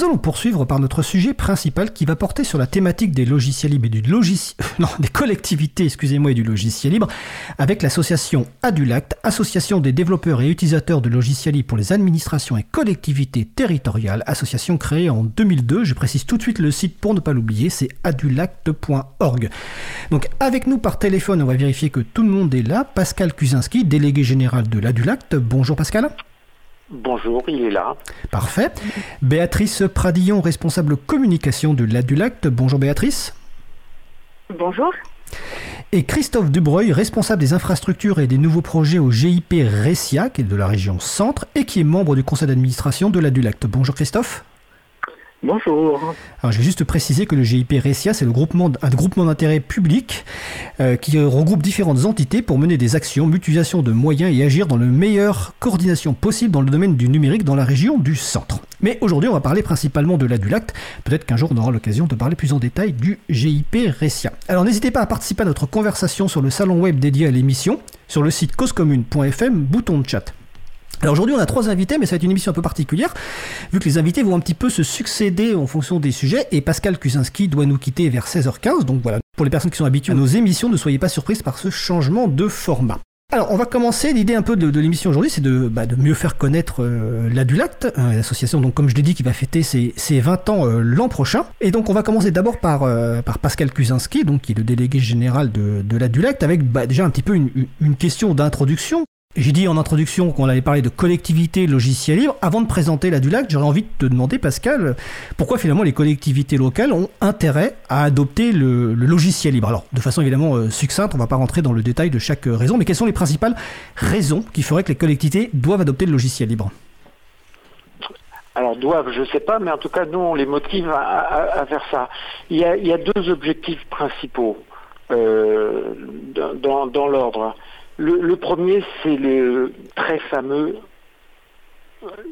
nous allons poursuivre par notre sujet principal qui va porter sur la thématique des logiciels libres et du logiciel, non, des collectivités, excusez-moi, et du logiciel libre avec l'association Adulact, association des développeurs et utilisateurs de logiciels libres pour les administrations et collectivités territoriales, association créée en 2002. Je précise tout de suite le site pour ne pas l'oublier, c'est adulact.org. Donc avec nous par téléphone, on va vérifier que tout le monde est là. Pascal Kuzinski, délégué général de l'Adulact. Bonjour Pascal. Bonjour, il est là. Parfait. Béatrice Pradillon, responsable communication de l'Adulact. Bonjour Béatrice. Bonjour. Et Christophe Dubreuil, responsable des infrastructures et des nouveaux projets au GIP Ressia, qui est de la région Centre, et qui est membre du conseil d'administration de l'Adulact. Bonjour Christophe. Bonjour. Alors, je vais juste préciser que le GIP Ressia, c'est le groupement, un groupement d'intérêt public euh, qui regroupe différentes entités pour mener des actions, mutualisation de moyens et agir dans la meilleure coordination possible dans le domaine du numérique dans la région du centre. Mais aujourd'hui, on va parler principalement de l'Adulact. Peut-être qu'un jour, on aura l'occasion de parler plus en détail du GIP Ressia. Alors, n'hésitez pas à participer à notre conversation sur le salon web dédié à l'émission, sur le site causecommune.fm, bouton de chat. Alors aujourd'hui, on a trois invités, mais ça va être une émission un peu particulière, vu que les invités vont un petit peu se succéder en fonction des sujets, et Pascal Kusinski doit nous quitter vers 16h15, donc voilà. Pour les personnes qui sont habituées à nos émissions, ne soyez pas surprises par ce changement de format. Alors, on va commencer. L'idée un peu de, l'émission aujourd'hui, c'est de, bah, de, mieux faire connaître euh, l'Adulact, hein, l'association, donc comme je l'ai dit, qui va fêter ses, 20 ans euh, l'an prochain. Et donc, on va commencer d'abord par, euh, Pascal Kuzinski, donc qui est le délégué général de, de l'Adulact, avec bah, déjà un petit peu une question d'introduction. J'ai dit en introduction qu'on allait parler de collectivité logicielle libre. Avant de présenter la Dulac, j'aurais envie de te demander, Pascal, pourquoi finalement les collectivités locales ont intérêt à adopter le, logiciel libre? Alors, de façon évidemment euh, succincte, on ne va pas rentrer dans le détail de chaque euh, raison, mais quelles sont les principales raisons qui feraient que les collectivités doivent adopter le logiciel libre? Alors doivent, je ne sais pas, mais en tout cas, nous, on les motive à, faire ça. Il y, a, deux objectifs principaux euh, dans l'ordre. Le, premier, c'est le très fameux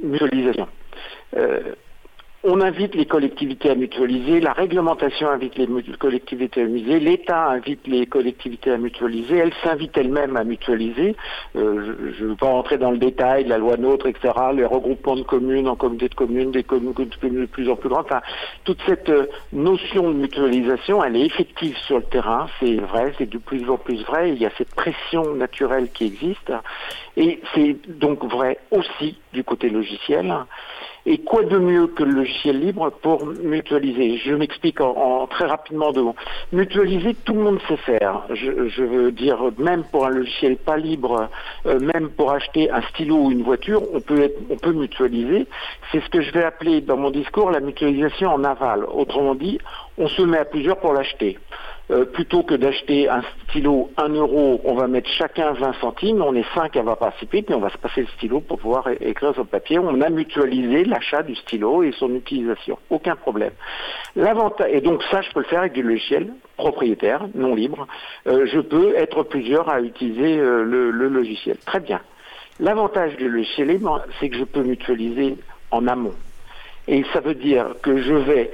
mutualisation. Euh, on invite les collectivités à mutualiser, la réglementation invite les collectivités à mutualiser, l'État invite les collectivités à mutualiser, elles s'invitent elles-mêmes à mutualiser. Euh, je ne veux pas rentrer dans le détail, la loi NOTRe, etc., les regroupements de communes en comités de communes, des communes de plus en plus grandes. Toute cette euh, notion de mutualisation, elle est effective sur le terrain, c'est vrai, c'est de plus en plus vrai, il y a cette pression naturelle qui existe, et c'est donc vrai aussi du côté logiciel. Et quoi de mieux que le logiciel libre pour mutualiser Je m'explique en, très rapidement de Mutualiser, tout le monde sait faire. Je, veux dire, même pour un logiciel pas libre, euh, même pour acheter un stylo ou une voiture, on peut mutualiser. C'est ce que je vais appeler dans mon discours la mutualisation en aval. Autrement dit, on se met à plusieurs pour l'acheter. Euh, plutôt que d'acheter un stylo 1 euro, on va mettre chacun 20 centimes, on est 5 à avoir participé, puis on va se passer le stylo pour pouvoir écrire sur le papier. On a mutualisé l'achat du stylo et son utilisation. Aucun problème. L'avantage, et donc ça, je peux le faire avec du logiciel propriétaire, non libre. Euh, je peux être plusieurs à utiliser euh, le, le logiciel. Très bien. L'avantage du logiciel libre, c'est que je peux mutualiser en amont. Et ça veut dire que je vais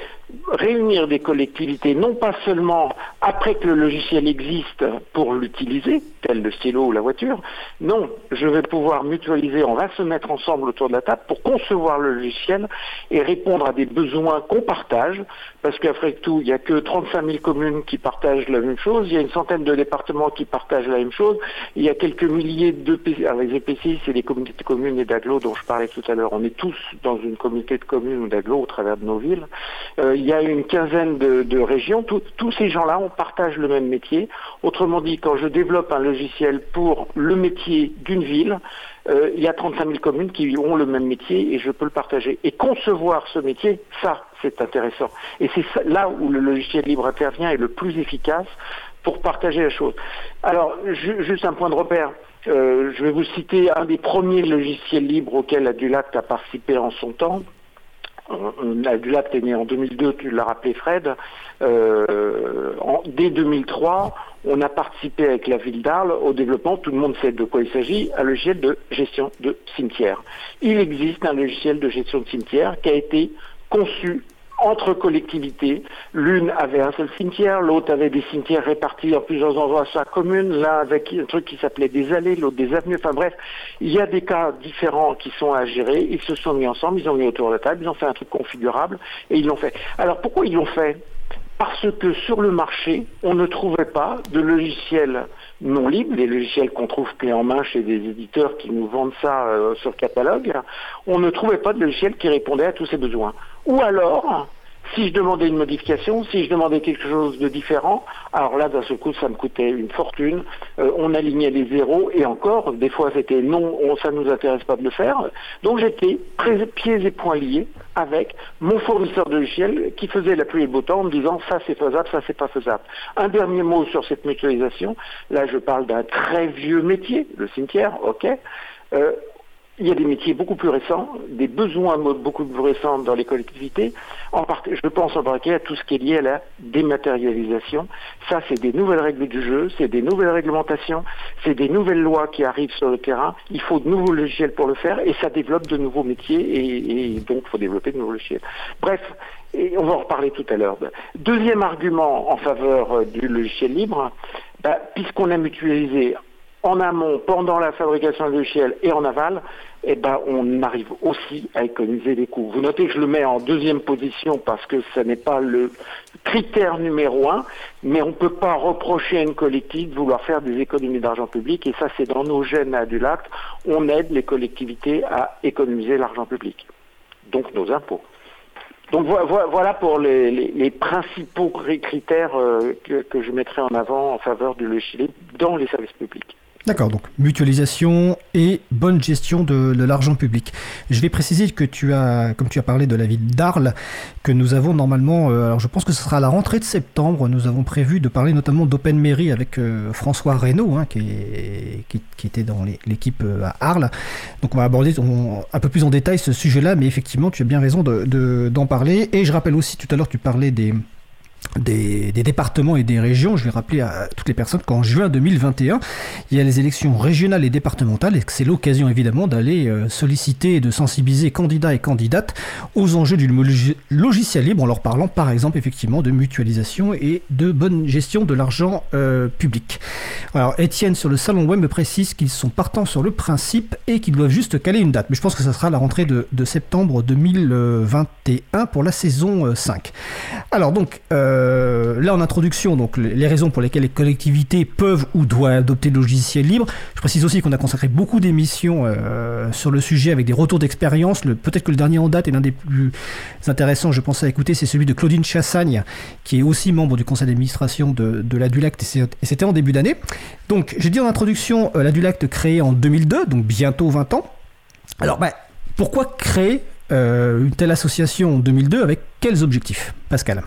réunir des collectivités, non pas seulement après que le logiciel existe pour l'utiliser, tel le stylo ou la voiture, non, je vais pouvoir mutualiser, on va se mettre ensemble autour de la table pour concevoir le logiciel et répondre à des besoins qu'on partage, parce qu'après tout, il n'y a que 35 000 communes qui partagent la même chose, il y a une centaine de départements qui partagent la même chose, il y a quelques milliers de alors les EPCI, c'est les communautés de communes et d'agglos dont je parlais tout à l'heure, on est tous dans une communauté de communes ou d'agglos au travers de nos villes. Euh, il y a une quinzaine de, régions. tous ces gens-là, on partage le même métier. Autrement dit, quand je développe un logiciel pour le métier d'une ville, euh, il y a 35 000 communes qui ont le même métier et je peux le partager. Et concevoir ce métier, ça, c'est intéressant. Et c'est là où le logiciel libre intervient et le plus efficace pour partager la chose. Alors, juste un point de repère. Euh, je vais vous citer un des premiers logiciels libres auxquels Adulact a participé en son temps. Adulact est né en 2002, tu l'as rappelé Fred. Euh, dès 2003, on a participé avec la ville d'Arles au développement, tout le monde sait de quoi il s'agit, un logiciel de gestion de cimetière. Il existe un logiciel de gestion de cimetière qui a été conçu entre collectivités. L'une avait un seul cimetière, l'autre avait des cimetières répartis en plusieurs endroits sur la commune, l'un avec un truc qui s'appelait des allées, l'autre des avenues. Enfin bref, il y a des cas différents qui sont à gérer. Ils se sont mis ensemble, ils ont mis autour de la table, ils ont fait un truc configurable et ils l'ont fait. Alors pourquoi ils l'ont fait? Parce que sur le marché, on ne trouvait pas de logiciels non libres, les logiciels qu'on trouve clé en main chez des éditeurs qui nous vendent ça euh, sur catalogue, on ne trouvait pas de logiciel qui répondait à tous ces besoins. Ou alors, si je demandais une modification, si je demandais quelque chose de différent, alors là, d'un seul coup, ça me coûtait une fortune. Euh, on alignait les zéros et encore, des fois, c'était non, on, ça ne nous intéresse pas de le faire. Donc j'étais pieds et poings liés avec mon fournisseur de logiciels qui faisait la pluie et le beau temps en me disant ça c'est faisable, ça c'est pas faisable. Un dernier mot sur cette mutualisation. Là, je parle d'un très vieux métier, le cimetière, ok. Euh, il y a des métiers beaucoup plus récents, des besoins beaucoup plus récents dans les collectivités. Je pense en particulier à tout ce qui est lié à la dématérialisation. Ça, c'est des nouvelles règles du jeu, c'est des nouvelles réglementations, c'est des nouvelles lois qui arrivent sur le terrain. Il faut de nouveaux logiciels pour le faire et ça développe de nouveaux métiers et, donc il faut développer de nouveaux logiciels. Bref, on va en reparler tout à l'heure. Deuxième argument en faveur euh, du logiciel libre, bah, puisqu'on a mutualisé en amont, pendant la fabrication du logiciel et en aval, eh ben, on arrive aussi à économiser des coûts. Vous notez que je le mets en deuxième position parce que ce n'est pas le critère numéro un, mais on ne peut pas reprocher à une collectivité de vouloir faire des économies d'argent public, et ça c'est dans nos gènes à Dulac, on aide les collectivités à économiser l'argent public, donc nos impôts. Donc voilà pour les, principaux critères euh, que, je mettrai en avant en faveur du logiciel dans les services publics. D'accord, donc mutualisation et bonne gestion de, l'argent public. Je vais préciser que tu as, comme tu as parlé de la ville d'Arles, que nous avons normalement, euh, alors je pense que ce sera à la rentrée de septembre, nous avons prévu de parler notamment d'Open Mairie avec euh, François Reynaud, hein, qui, qui, était dans l'équipe euh, à Arles. Donc on va aborder un peu plus en détail ce sujet-là, mais effectivement tu as bien raison d'en de, d'en parler. Et je rappelle aussi, tout à l'heure tu parlais des des, départements et des régions. Je vais rappeler à toutes les personnes qu'en juin 2021, il y a les élections régionales et départementales et que c'est l'occasion évidemment d'aller euh, solliciter et de sensibiliser candidats et candidates aux enjeux du logiciel libre en leur parlant par exemple effectivement de mutualisation et de bonne gestion de l'argent euh, public. Alors Étienne sur le salon web me précise qu'ils sont partants sur le principe et qu'ils doivent juste caler une date. Mais je pense que ça sera la rentrée de, septembre 2021 pour la saison 5. Euh, Alors donc... Euh, là en introduction, donc les raisons pour lesquelles les collectivités peuvent ou doivent adopter le logiciel libre. Je précise aussi qu'on a consacré beaucoup d'émissions euh, sur le sujet avec des retours d'expérience. Peut-être que le dernier en date et l'un des plus intéressants, je pense à écouter, c'est celui de Claudine Chassagne, qui est aussi membre du conseil d'administration de, la Dulacte, et c'était en début d'année. Donc, j'ai dit en introduction, euh, la Dulacte créée en 2002, donc bientôt 20 ans. Alors, bah, pourquoi créer une telle association en 2002 avec quels objectifs Pascal?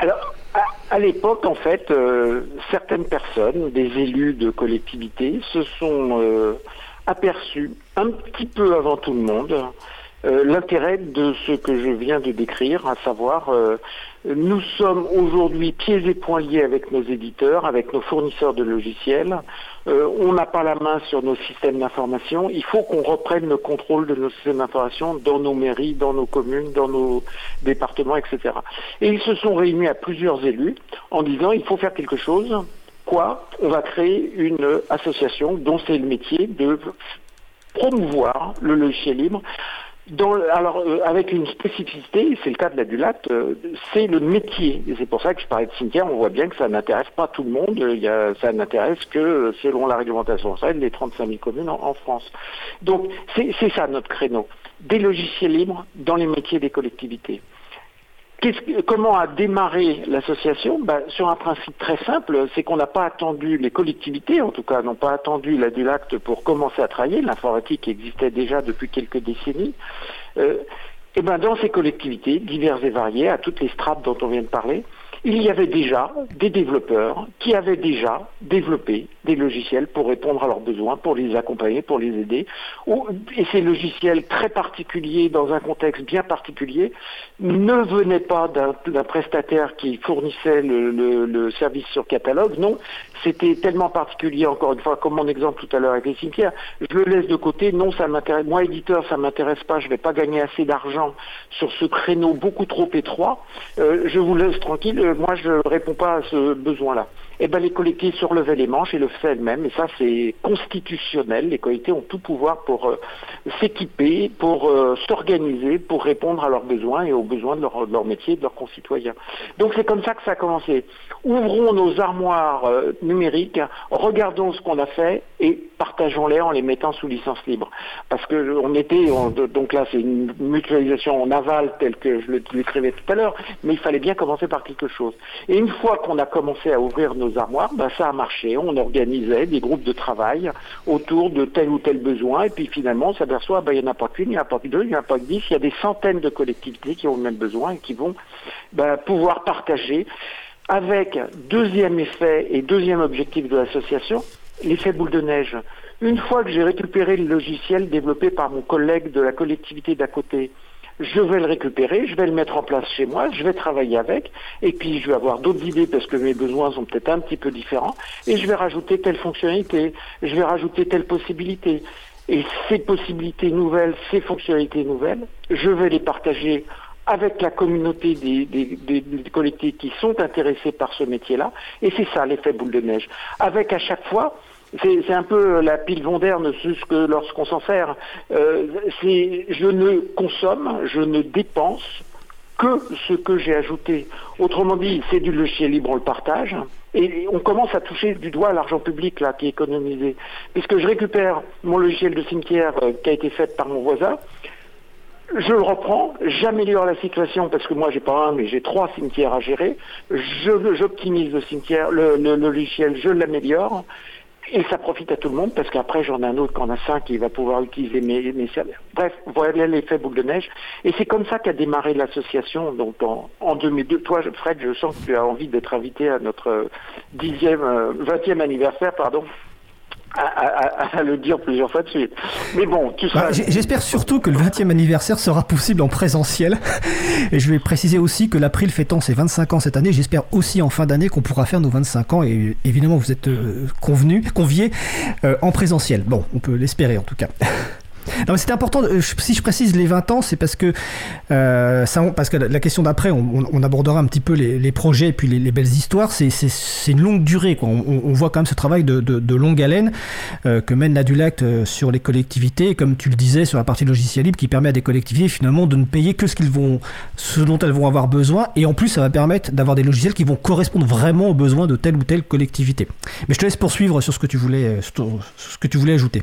Alors, à, l'époque, en fait, euh, certaines personnes, des élus de collectivités, se sont euh, aperçus un petit peu avant tout le monde euh, l'intérêt de ce que je viens de décrire, à savoir nous sommes aujourd'hui pieds et poings liés avec nos éditeurs, avec nos fournisseurs de logiciels. Euh, on n'a pas la main sur nos systèmes d'information. Il faut qu'on reprenne le contrôle de nos systèmes d'information dans nos mairies, dans nos communes, dans nos départements, etc. Et ils se sont réunis à plusieurs élus en disant il faut faire quelque chose. Quoi? On va créer une association dont c'est le métier de promouvoir le logiciel libre alors, euh, avec une spécificité, c'est le cas de la Dulat, euh, c'est le métier. Et c'est pour ça que je parlais de cimetière, on voit bien que ça n'intéresse pas tout le monde. Il ça n'intéresse que, selon la réglementation française, les 35 000 communes en, France. Donc, c'est ça notre créneau. Des logiciels libres dans les métiers des collectivités comment a démarré l'association? Ben, Sur un principe très simple, c'est qu'on n'a pas attendu, les collectivités en tout cas, n'ont pas attendu la pour commencer à travailler. L'informatique existait déjà depuis quelques décennies. Euh, et ben dans ces collectivités, diverses et variées, à toutes les strates dont on vient de parler, il y avait déjà des développeurs qui avaient déjà développé des logiciels pour répondre à leurs besoins, pour les accompagner, pour les aider. Et ces logiciels très particuliers, dans un contexte bien particulier, ne venaient pas d'un prestataire qui fournissait le, service sur catalogue, non, c'était tellement particulier, encore une fois, comme mon exemple tout à l'heure avec les cimetières, je le laisse de côté, non, ça m'intéresse, moi éditeur, ça m'intéresse pas, je vais pas gagner assez d'argent sur ce créneau beaucoup trop étroit, euh, je vous laisse tranquille, euh, moi je réponds pas à ce besoin-là eh ben, les collectivités surlevaient les manches et le faisaient elles-mêmes. Et ça, c'est constitutionnel. Les collectivités ont tout pouvoir pour euh, s'équiper, pour euh, s'organiser, pour répondre à leurs besoins et aux besoins de leur, de leur métier, de leurs concitoyens. Donc c'est comme ça que ça a commencé. Ouvrons nos armoires euh, numériques, regardons ce qu'on a fait et partageons-les en les mettant sous licence libre. Parce que on était, donc là c'est une mutualisation en aval telle que je le décrivais tout à l'heure, mais il fallait bien commencer par quelque chose. Et une fois qu'on a commencé à ouvrir nos armoires, ben, ça a marché. On organisait des groupes de travail autour de tel ou tel besoin, et puis finalement, on s'aperçoit, ben, il n'y en a pas qu'une, il n'y en a pas que deux, il n'y en a pas que dix, il y a des centaines de collectivités qui ont le même besoin et qui vont ben, pouvoir partager avec deuxième effet et deuxième objectif de l'association, l'effet boule de neige. Une fois que j'ai récupéré le logiciel développé par mon collègue de la collectivité d'à côté, je vais le récupérer, je vais le mettre en place chez moi, je vais travailler avec, et puis je vais avoir d'autres idées parce que mes besoins sont peut-être un petit peu différents, et je vais rajouter telle fonctionnalité, je vais rajouter telle possibilité. Et ces possibilités nouvelles, ces fonctionnalités nouvelles, je vais les partager avec la communauté des, collectivités qui sont intéressés par ce métier-là, et c'est ça l'effet boule de neige. Avec à chaque fois c'est un peu la pile Vondaire, ne que lorsqu'on s'en sert. Euh, je ne consomme, je ne dépense que ce que j'ai ajouté. Autrement dit, c'est du logiciel libre, on le partage. Et on commence à toucher du doigt l'argent public là qui est économisé. Puisque je récupère mon logiciel de cimetière euh, qui a été fait par mon voisin, je le reprends, j'améliore la situation parce que moi j'ai pas un mais j'ai trois cimetières à gérer. J'optimise le le logiciel, je l'améliore et ça profite à tout le monde parce qu'après j'en ai un autre qui en a cinq qui va pouvoir utiliser mes, mes. Bref, voilà l'effet boule de neige. Et c'est comme ça qu'a démarré l'association. Donc en, 2002, toi Fred, je sens que tu as envie d'être invité à notre dixième, euh, vingtième anniversaire, pardon à, le dire plusieurs fois de suite. Mais bon, tu bah, J'espère surtout que le 20e anniversaire sera possible en présentiel. Et je vais préciser aussi que l'April fêtant ses 25 ans cette année, j'espère aussi en fin d'année qu'on pourra faire nos 25 ans. Et évidemment, vous êtes euh, convenus, conviés euh, en présentiel. Bon, on peut l'espérer en tout cas. Non, c'était important. Euh, si je précise les 20 ans, c'est parce que euh, la question d'après, on, abordera un petit peu les, projets et puis les, belles histoires. C'est une longue durée. On, voit quand même ce travail de, longue haleine euh, que mène l'Adulact sur les collectivités, comme tu le disais sur la partie logiciel libre, qui permet à des collectivités finalement de ne payer que ce qu'ils vont, ce dont elles vont avoir besoin. Et en plus, ça va permettre d'avoir des logiciels qui vont correspondre vraiment aux besoins de telle ou telle collectivité. Mais je te laisse poursuivre sur ce que tu voulais ajouter.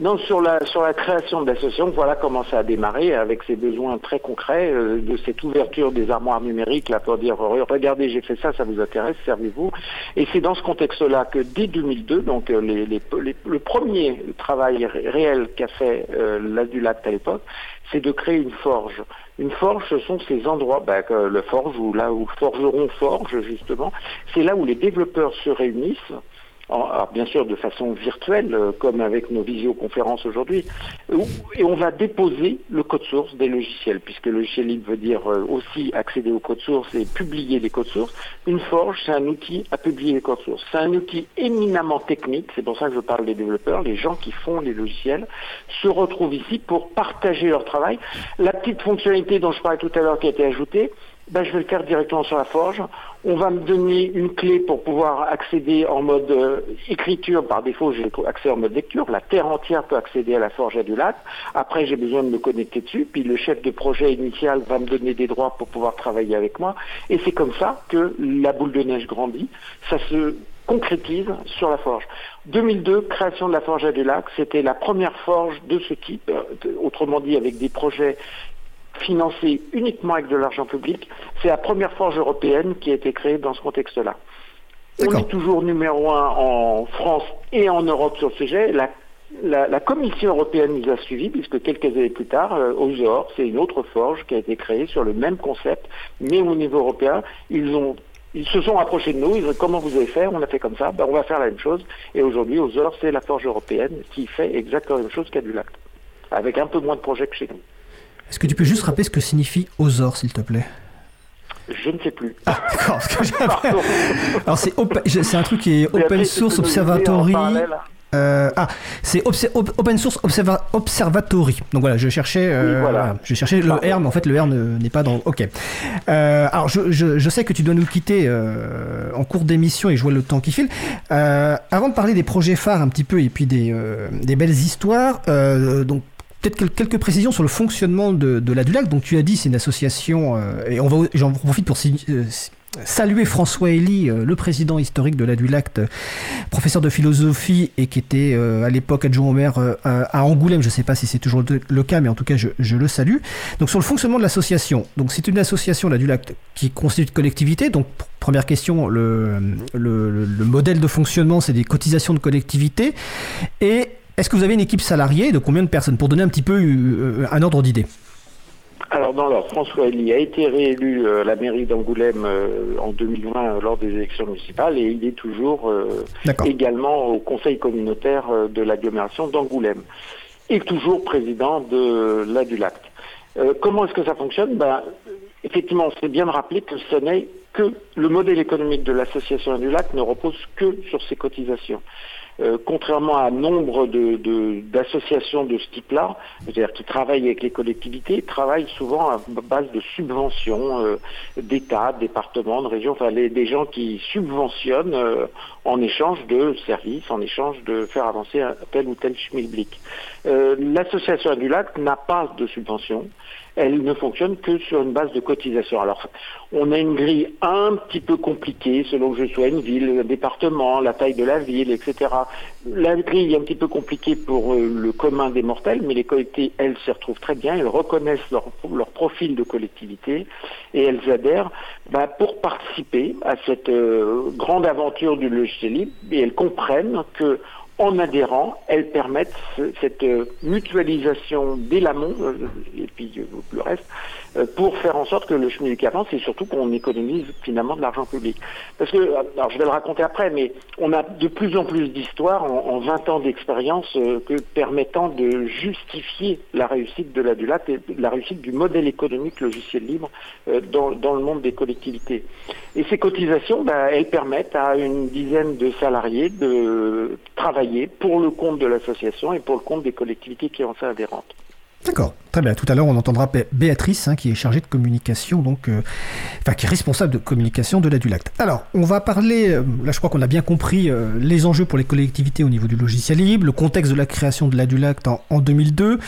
Non, sur la, sur la création de l'association, voilà comment ça a démarré avec ces besoins très concrets euh, de cette ouverture des armoires numériques là pour dire regardez j'ai fait ça, ça vous intéresse, servez-vous. Et c'est dans ce contexte-là que dès 2002, donc euh, les, les, le premier travail réel qu'a fait euh, l'Adulact à l'époque, c'est de créer une forge. Une forge, ce sont ces endroits, bah, le forge ou là où forgeron forge justement, c'est là où les développeurs se réunissent alors bien sûr de façon virtuelle, euh, comme avec nos visioconférences aujourd'hui, et on va déposer le code source des logiciels, puisque logiciel libre veut dire euh, aussi accéder au code source et publier les codes sources. Une forge, c'est un outil à publier les codes sources. C'est un outil éminemment technique, c'est pour ça que je parle des développeurs, les gens qui font les logiciels se retrouvent ici pour partager leur travail. La petite fonctionnalité dont je parlais tout à l'heure qui a été ajoutée, ben, je vais le faire directement sur la forge. On va me donner une clé pour pouvoir accéder en mode euh, écriture. Par défaut, j'ai accès en mode lecture. La terre entière peut accéder à la forge à du lac. Après, j'ai besoin de me connecter dessus. Puis le chef de projet initial va me donner des droits pour pouvoir travailler avec moi. Et c'est comme ça que la boule de neige grandit. Ça se concrétise sur la forge. 2002, création de la forge à du lac, c'était la première forge de ce type, euh, autrement dit avec des projets financé uniquement avec de l'argent public. C'est la première forge européenne qui a été créée dans ce contexte-là. On est toujours numéro un en France et en Europe sur le sujet. La, Commission européenne nous a suivis, puisque quelques années plus tard, euh, OZOR, c'est une autre forge qui a été créée sur le même concept, mais au niveau européen, ils ont ils se sont approchés de nous, ils ont dit comment vous allez faire, on a fait comme ça, ben, on va faire la même chose. Et aujourd'hui, OZOR, c'est la forge européenne qui fait exactement la même chose qu'Adulact, avec un peu moins de projets que chez nous. Est-ce que tu peux juste rappeler ce que signifie OZOR, s'il te plaît? Je ne sais plus. Ah, d'accord. Alors c'est un truc qui est Open Source Observatory. Euh, ah, c'est Open Source Observatory. Donc voilà, je cherchais, euh, voilà. je cherchais le R, mais en fait le R n'est pas dans. Ok. Euh, alors je, je, je, sais que tu dois nous quitter en cours d'émission et je vois le temps qui file. avant de parler des projets phares un petit peu et puis des, des belles histoires, donc peut-être quelques précisions sur le fonctionnement de, de la DULAC. Donc tu as dit c'est une association et on va j'en profite pour saluer François Elie, euh, le président historique de la Dulacte, professeur de philosophie et qui était euh, à l'époque adjoint au maire euh, à Angoulême. Je ne sais pas si c'est toujours le cas, mais en tout cas, je, le salue. Donc, sur le fonctionnement de l'association. Donc, c'est une association, la Dulacte, qui constitue une collectivité. Donc, première question, le, le, le modèle de fonctionnement, c'est des cotisations de collectivité. Et est-ce que vous avez une équipe salariée de combien de personnes Pour donner un petit peu un ordre d'idée? Alors non, alors François Elie a été réélu à la mairie d'Angoulême euh, en 2020 lors des élections municipales et il est toujours euh, également au conseil communautaire euh, de l'agglomération d'Angoulême et toujours président de la Dulacte. comment est-ce que ça fonctionne? Ben, Effectivement, c'est bien de rappeler que ce n'est que le modèle économique de l'association du lac ne repose que sur ses cotisations. Euh, contrairement à nombre d'associations de, ce type-là, c'est-à-dire qui travaillent avec les collectivités, travaillent souvent à base de subventions euh, d'État, de départements, de régions, enfin des gens qui subventionnent euh, en échange de services, en échange de faire avancer tel ou tel schmilblick. L'association du lac n'a pas de subvention elle ne fonctionne que sur une base de cotisation. Alors, on a une grille un petit peu compliquée selon que je sois une ville, un département, la taille de la ville, etc. La grille est un petit peu compliquée pour euh, le commun des mortels, mais les collectivités, elles, s'y retrouvent très bien, elles reconnaissent leur, profil de collectivité et elles adhèrent bah, pour participer à cette euh, grande aventure du logiciel libre et elles comprennent que en adhérant, elles permettent cette euh, mutualisation dès l'amont, euh, et puis euh, le reste, pour faire en sorte que le chemin avance et surtout qu'on économise finalement de l'argent public. Parce que, alors je vais le raconter après, mais on a de plus en plus d'histoires en, 20 ans d'expérience que permettant de justifier la réussite de la DULAT et la réussite du modèle économique logiciel libre dans, le monde des collectivités. Et ces cotisations, ben, elles permettent à une dizaine de salariés de travailler pour le compte de l'association et pour le compte des collectivités qui en sont adhérentes. D'accord, très bien. Tout à l'heure, on entendra Béatrice, hein, qui est chargée de communication, donc, euh, enfin, qui est responsable de communication de la Dulacte. Alors, on va parler, euh, là, je crois qu'on a bien compris euh, les enjeux pour les collectivités au niveau du logiciel libre, le contexte de la création de la Dulacte en, en 2002,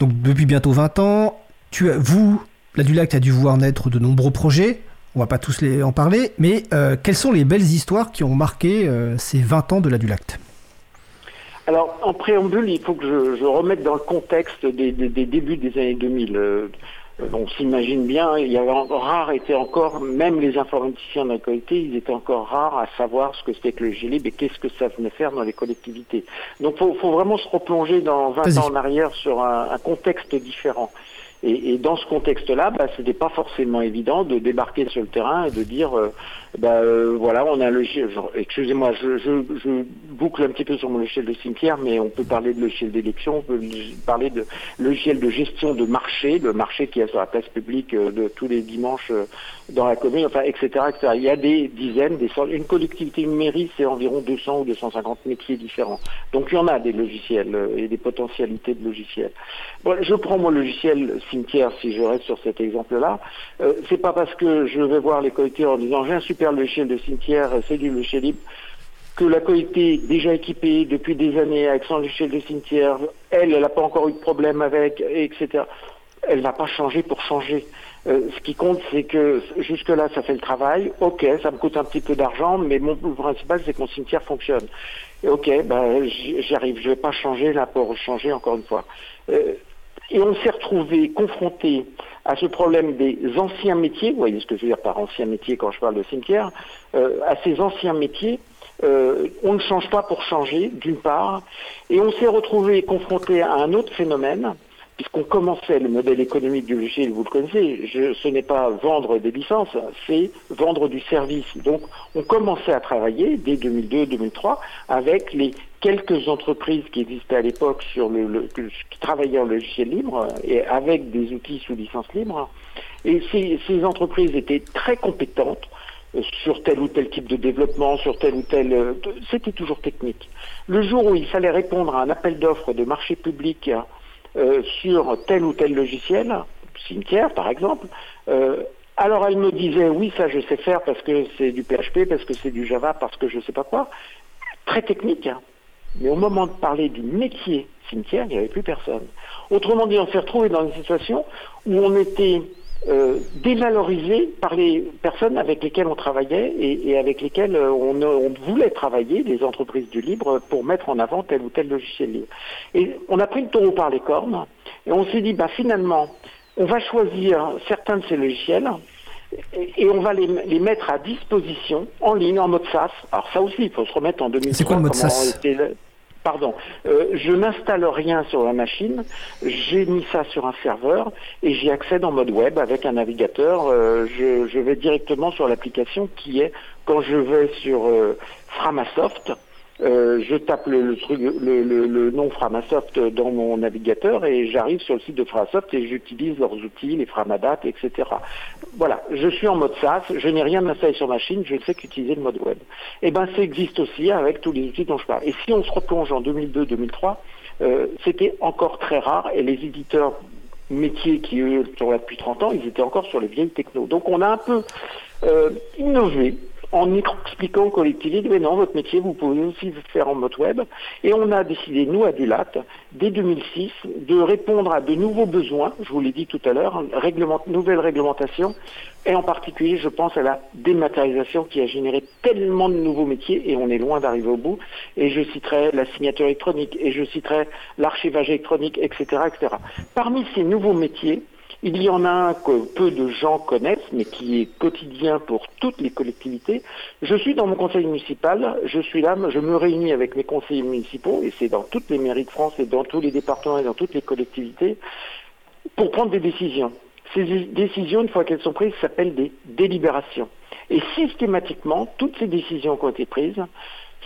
donc depuis bientôt 20 ans. Tu, vous, la Dulacte a dû voir naître de nombreux projets. On va pas tous les en parler, mais quelles sont les belles histoires qui ont marqué ces 20 ans de la Dulacte alors, en préambule, il faut que je, remette dans le contexte des, débuts des années 2000. Euh, on s'imagine bien, il y avait rare était encore, même les informaticiens la qualité, ils étaient encore rares à savoir ce que c'était que le GLIB et qu'est-ce que ça venait faire dans les collectivités. Donc, il faut, vraiment se replonger dans 20 ans en arrière sur un contexte différent. Et, dans ce contexte-là, bah, ce n'était pas forcément évident de débarquer sur le terrain et de dire, euh, bah, euh, voilà, on a le excusez-moi, je, boucle un petit peu sur mon logiciel de cimetière, mais on peut parler de logiciel d'élection, on peut parler de logiciel de gestion de marché, le marché qui est sur la place publique euh, de tous les dimanches dans la commune, enfin, etc., etc. Il y a des dizaines, des centaines. Une collectivité, une mairie, c'est environ 200 ou 250 métiers différents. Donc il y en a des logiciels et des potentialités de logiciels. Bon, je prends mon logiciel cimetière, si je reste sur cet exemple-là, euh, c'est pas parce que je vais voir les collectivités en disant j'ai un super logiciel de cimetière, c'est du logiciel libre, que la collectivité déjà équipée depuis des années avec son logiciel de cimetière, elle, elle n'a pas encore eu de problème avec, etc. Elle va pas changer pour changer. Euh, ce qui compte, c'est que jusque-là, ça fait le travail. Ok, ça me coûte un petit peu d'argent, mais mon principal, c'est que mon cimetière fonctionne. Ok, ben, j'y arrive. Je vais pas changer là pour changer encore une fois. Euh, et on s'est retrouvé confronté à ce problème des anciens métiers, vous voyez ce que je veux dire par anciens métiers quand je parle de cimetière, euh, à ces anciens métiers, euh, on ne change pas pour changer, d'une part, et on s'est retrouvé confronté à un autre phénomène, puisqu'on commençait le modèle économique du logiciel, vous le connaissez, ce n'est pas vendre des licences, c'est vendre du service. Donc on commençait à travailler dès 2002-2003 avec les quelques entreprises qui existaient à l'époque sur le, qui travaillaient en logiciel libre et avec des outils sous licence libre. Et ces, entreprises étaient très compétentes euh, sur tel ou tel type de développement, sur tel ou tel... euh, C'était toujours technique. Le jour où il fallait répondre à un appel d'offres de marché public euh, sur tel ou tel logiciel, cimetière par exemple, euh, alors elle me disait oui ça je sais faire parce que c'est du PHP, parce que c'est du Java, parce que je sais pas quoi. Très technique. hein. Mais au moment de parler du métier cimetière, il n'y avait plus personne. Autrement dit, on s'est retrouvé dans une situation où on était euh, dévalorisé par les personnes avec lesquelles on travaillait et, et avec lesquelles euh, on, on voulait travailler, des entreprises du libre, pour mettre en avant tel ou tel logiciel libre. Et on a pris le taureau par les cornes et on s'est dit, bah, finalement, on va choisir certains de ces logiciels et, on va les, les mettre à disposition en ligne, en mode SaaS. Alors ça aussi, il faut se remettre en 2003. C'est quoi le mode SaaS? Pardon, Euh, je n'installe rien sur la machine, j'ai mis ça sur un serveur et j'y accède en mode web avec un navigateur. Euh, je, vais directement sur l'application qui est, quand je vais sur euh, Framasoft, euh, je tape le, truc, le, nom Framasoft dans mon navigateur et j'arrive sur le site de Framasoft et j'utilise leurs outils, les Framadat, etc. Voilà, je suis en mode SaaS, je n'ai rien installé sur machine, je ne fais qu'utiliser le mode web. Et ben, ça existe aussi avec tous les outils dont je parle. Et si on se replonge en 2002-2003, euh, c'était encore très rare et les éditeurs métiers qui eux sont là depuis 30 ans, ils étaient encore sur les vieilles techno. Donc on a un peu euh, innové en expliquant aux collectivités, mais non, votre métier, vous pouvez aussi le faire en mode web. Et on a décidé, nous, à Dulat, dès 2006, de répondre à de nouveaux besoins, je vous l'ai dit tout à l'heure, réglement, nouvelle réglementation, et en particulier, je pense à la dématérialisation qui a généré tellement de nouveaux métiers, et on est loin d'arriver au bout. Et je citerai la signature électronique, et je citerai l'archivage électronique, etc., etc. Parmi ces nouveaux métiers, il y en a un que peu de gens connaissent, mais qui est quotidien pour toutes les collectivités. Je suis dans mon conseil municipal, je suis là, je me réunis avec mes conseillers municipaux, et c'est dans toutes les mairies de France et dans tous les départements et dans toutes les collectivités, pour prendre des décisions. Ces décisions, une fois qu'elles sont prises, s'appellent des délibérations. Et systématiquement, toutes ces décisions qui ont été prises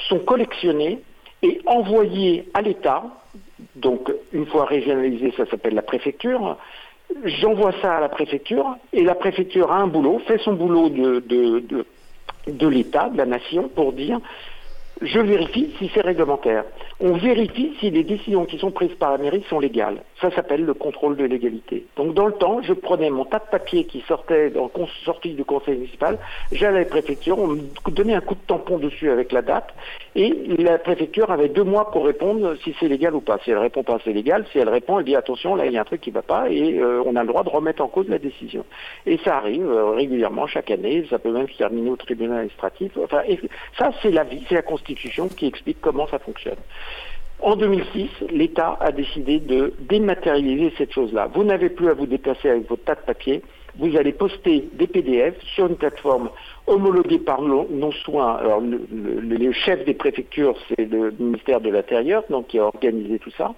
sont collectionnées et envoyées à l'État. Donc, une fois régionalisées, ça s'appelle la préfecture. J'envoie ça à la préfecture et la préfecture a un boulot, fait son boulot de, l'État, de la nation, pour dire je vérifie si c'est réglementaire. On vérifie si les décisions qui sont prises par la mairie sont légales. Ça s'appelle le contrôle de légalité. Donc dans le temps, je prenais mon tas de papier qui sortait en sortie du conseil municipal, j'allais à la préfecture, on me donnait un coup de tampon dessus avec la date, et la préfecture avait deux mois pour répondre si c'est légal ou pas. Si elle répond pas, c'est légal. Si elle répond, elle dit attention, là il y a un truc qui va pas, et euh, on a le droit de remettre en cause la décision. Et ça arrive euh, régulièrement chaque année. Ça peut même se terminer au tribunal administratif. Enfin, ça c'est la vie, c'est la constitution qui explique comment ça fonctionne. En 2006, l'État a décidé de dématérialiser cette chose-là. Vous n'avez plus à vous déplacer avec votre tas de papier. Vous allez poster des PDF sur une plateforme homologuée par non soin. Alors, le, le, le, chef des préfectures, c'est le ministère de l'Intérieur, donc qui a organisé tout ça.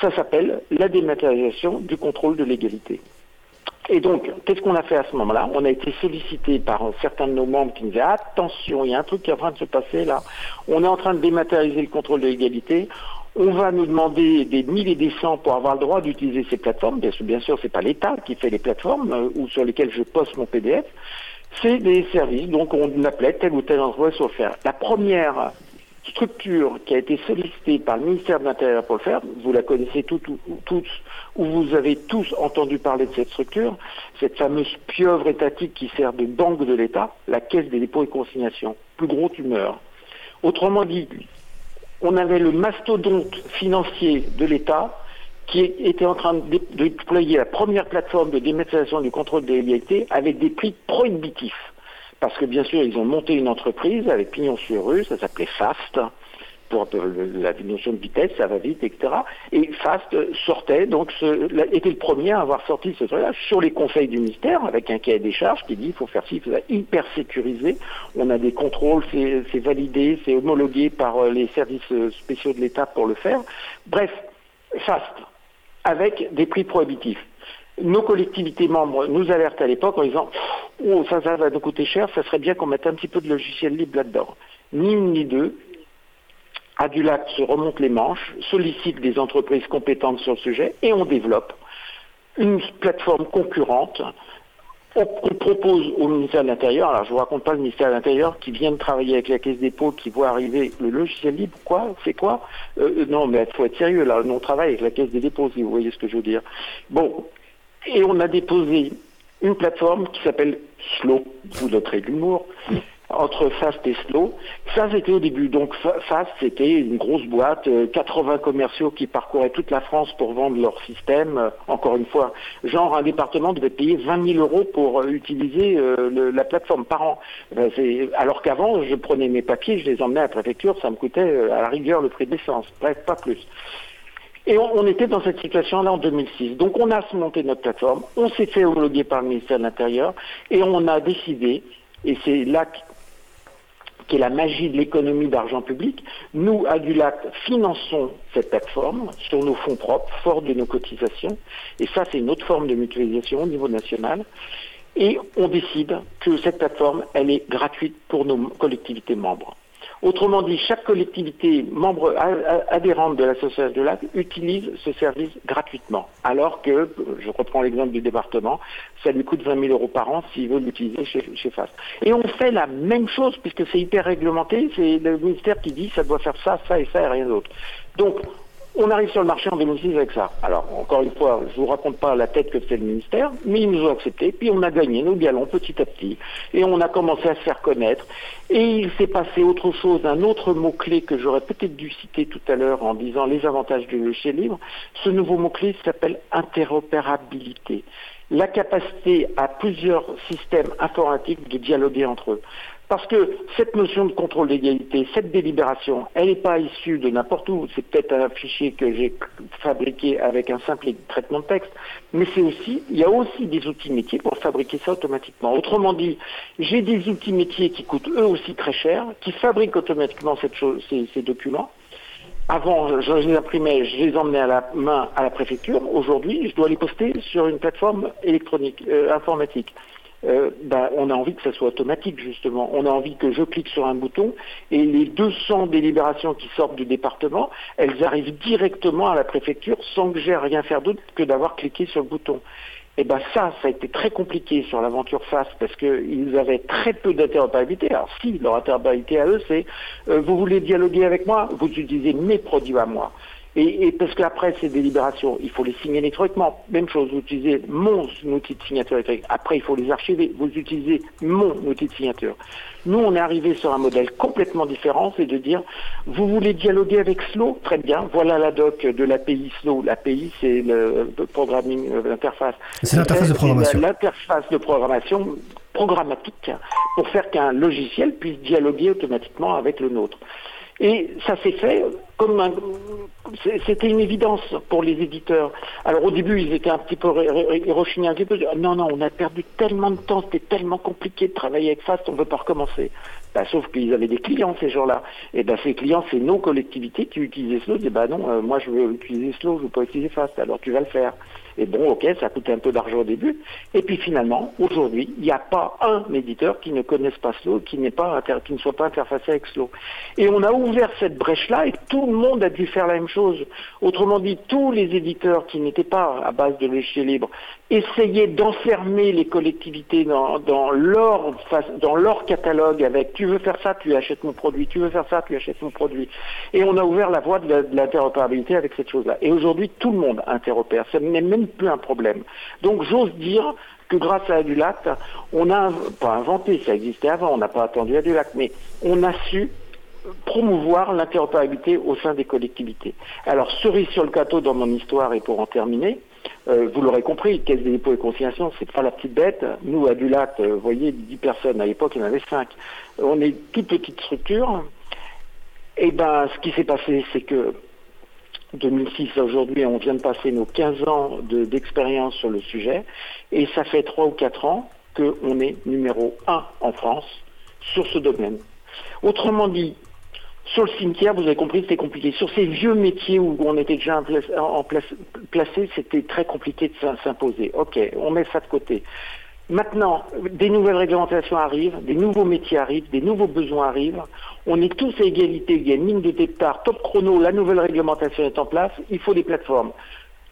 Ça s'appelle la dématérialisation du contrôle de l'égalité. Et donc, qu'est-ce qu'on a fait à ce moment-là? On a été sollicité par certains de nos membres qui nous disaient attention, il y a un truc qui est en train de se passer là. On est en train de dématérialiser le contrôle de l'égalité. On va nous demander des milliers et des cents pour avoir le droit d'utiliser ces plateformes. Bien sûr, bien sûr, c'est pas l'État qui fait les plateformes euh, ou sur lesquelles je poste mon PDF. C'est des services. Donc, on appelait tel ou tel endroit sur le faire. La première structure qui a été sollicitée par le ministère de l'Intérieur pour le faire, vous la connaissez toutes, tous, ou vous avez tous entendu parler de cette structure, cette fameuse pieuvre étatique qui sert de banque de l'État, la Caisse des dépôts et consignations, plus gros tumeur. Autrement dit, on avait le mastodonte financier de l'État qui était en train de déployer la première plateforme de dématérialisation du contrôle de l'égalité avec des prix prohibitifs. Parce que bien sûr, ils ont monté une entreprise avec pignon sur rue, ça s'appelait FAST, pour la notion de vitesse, ça va vite, etc. Et FAST sortait, donc était le premier à avoir sorti ce truc-là sur les conseils du ministère, avec un cahier des charges qui dit il faut faire ci, il faut ça, hyper sécurisé. On a des contrôles, c'est validé, c'est homologué par les services spéciaux de l'État pour le faire. Bref, FAST, avec des prix prohibitifs nos collectivités membres nous alertent à l'époque en disant oh ça, ça va nous coûter cher, ça serait bien qu'on mette un petit peu de logiciel libre là-dedans. Ni une ni deux. Adulac se remonte les manches, sollicite des entreprises compétentes sur le sujet et on développe une plateforme concurrente. On, propose au ministère de l'Intérieur, alors je vous raconte pas le ministère de l'Intérieur qui vient de travailler avec la Caisse des dépôts, qui voit arriver le logiciel libre, quoi, c'est quoi? Euh, Non, mais il faut être sérieux, là, on travaille avec la Caisse des dépôts, si vous voyez ce que je veux dire. Bon, et on a déposé une plateforme qui s'appelle Slow, vous noterez l'humour, entre Fast et Slow. Ça, c'était au début. Donc Fast, c'était une grosse boîte, 80 euh, commerciaux qui parcouraient toute la France pour vendre leur système. Euh, encore une fois, genre un département devait payer 20 000 euros pour euh, utiliser la plateforme par an. alors qu'avant, je prenais mes papiers, je les emmenais à la préfecture, ça me coûtait à la rigueur le prix de l'essence, bref, pas plus. Et on, était dans cette situation-là en 2006. Donc on a monté notre plateforme, on s'est fait homologuer par le ministère de l'Intérieur et on a décidé, et c'est là qui est la magie de l'économie d'argent public, nous, à Dulac, finançons cette plateforme sur nos fonds propres, fort de nos cotisations, et ça c'est une autre forme de mutualisation au niveau national, et on décide que cette plateforme, elle est gratuite pour nos collectivités membres. Autrement dit, chaque collectivité membre adhérente de l'association de lac utilise ce service gratuitement, alors que, je reprends l'exemple du département, ça lui coûte 20 000 euros par an s'il veut l'utiliser chez, chez FAST. Et on fait la même chose, puisque c'est hyper réglementé, c'est le ministère qui dit ça doit faire ça, ça et ça et rien d'autre. Donc, on arrive sur le marché en 2006 avec ça. Alors, encore une fois, je ne vous raconte pas la tête que c'est le ministère, mais ils nous ont accepté, puis on a gagné nos galons petit à petit, et on a commencé à se faire connaître. Et il s'est passé autre chose, un autre mot-clé que j'aurais peut-être dû citer tout à l'heure en disant les avantages du logiciel libre. Ce nouveau mot-clé s'appelle interopérabilité la capacité à plusieurs systèmes informatiques de dialoguer entre eux. Parce que cette notion de contrôle d'égalité, cette délibération, elle n'est pas issue de n'importe où. C'est peut-être un fichier que j'ai fabriqué avec un simple traitement de texte, mais c'est aussi, il y a aussi des outils métiers pour fabriquer ça automatiquement. Autrement dit, j'ai des outils métiers qui coûtent eux aussi très cher, qui fabriquent automatiquement ces, documents. Avant, je les imprimais, je les emmenais à la main à la préfecture. Aujourd'hui, je dois les poster sur une plateforme électronique, euh, informatique. Euh, ben, on a envie que ça soit automatique justement. On a envie que je clique sur un bouton et les 200 délibérations qui sortent du département, elles arrivent directement à la préfecture sans que j'ai rien faire d'autre que d'avoir cliqué sur le bouton. Et bien ça, ça a été très compliqué sur l'aventure FAS parce qu'ils avaient très peu d'interopérabilité. Alors si, leur interopérabilité à eux, c'est euh, vous voulez dialoguer avec moi, vous utilisez mes produits à moi. Et, parce qu'après ces délibérations, il faut les signer électroniquement. Même chose, vous utilisez mon outil de signature électronique. Après, il faut les archiver. Vous utilisez mon outil de signature. Nous, on est arrivé sur un modèle complètement différent, c'est de dire, vous voulez dialoguer avec Slow? Très bien. Voilà la doc de l'API Slow. L'API, c'est le programming, euh, l'interface. C'est l'interface de programmation. L'interface de programmation programmatique pour faire qu'un logiciel puisse dialoguer automatiquement avec le nôtre. Et ça s'est fait comme c'était une évidence pour les éditeurs. Alors au début, ils étaient un petit peu rechignés un petit peu. Non, non, on a perdu tellement de temps, c'était tellement compliqué de travailler avec Fast, on ne veut pas recommencer. Bah, sauf qu'ils avaient des clients ces gens-là. Et ben ces clients, c'est nos collectivités qui utilisaient Slow. Ils disaient bah non, euh, moi je veux utiliser Slow, je veux pas utiliser Fast. Alors tu vas le faire. Et bon, ok, ça coûtait un peu d'argent au début. Et puis finalement, aujourd'hui, il n'y a pas un éditeur qui ne connaisse pas Slow, qui, pas qui ne soit pas interfacé avec Slow. Et on a ouvert cette brèche-là et tout le monde a dû faire la même chose. Autrement dit, tous les éditeurs qui n'étaient pas à base de logiciel libre essayaient d'enfermer les collectivités dans, dans, leur, dans leur catalogue avec tu veux faire ça, tu achètes mon produit, tu veux faire ça, tu achètes mon produit. Et on a ouvert la voie de l'interopérabilité avec cette chose-là. Et aujourd'hui, tout le monde interopère. Ce n'est même plus un problème. Donc j'ose dire que grâce à Adulac, on a, pas inventé, ça existait avant, on n'a pas attendu Adulac, mais on a su promouvoir l'interopérabilité au sein des collectivités. Alors, cerise sur le gâteau dans mon histoire, et pour en terminer, euh, vous l'aurez compris, Caisse des dépôts et consignations, c'est pas la petite bête. Nous, à Dulac, euh, vous voyez, 10 personnes, à l'époque, il y en avait 5. On est toute petite structure. Et eh ben, ce qui s'est passé, c'est que 2006 à aujourd'hui, on vient de passer nos 15 ans d'expérience sur le sujet, et ça fait 3 ou 4 ans qu'on est numéro 1 en France sur ce domaine. Autrement dit, sur le cimetière, vous avez compris, c'était compliqué. Sur ces vieux métiers où on était déjà en place, placé, c'était très compliqué de s'imposer. Ok, on met ça de côté. Maintenant, des nouvelles réglementations arrivent, des nouveaux métiers arrivent, des nouveaux besoins arrivent. On est tous à égalité, il y a une ligne de départ, top chrono, la nouvelle réglementation est en place, il faut des plateformes.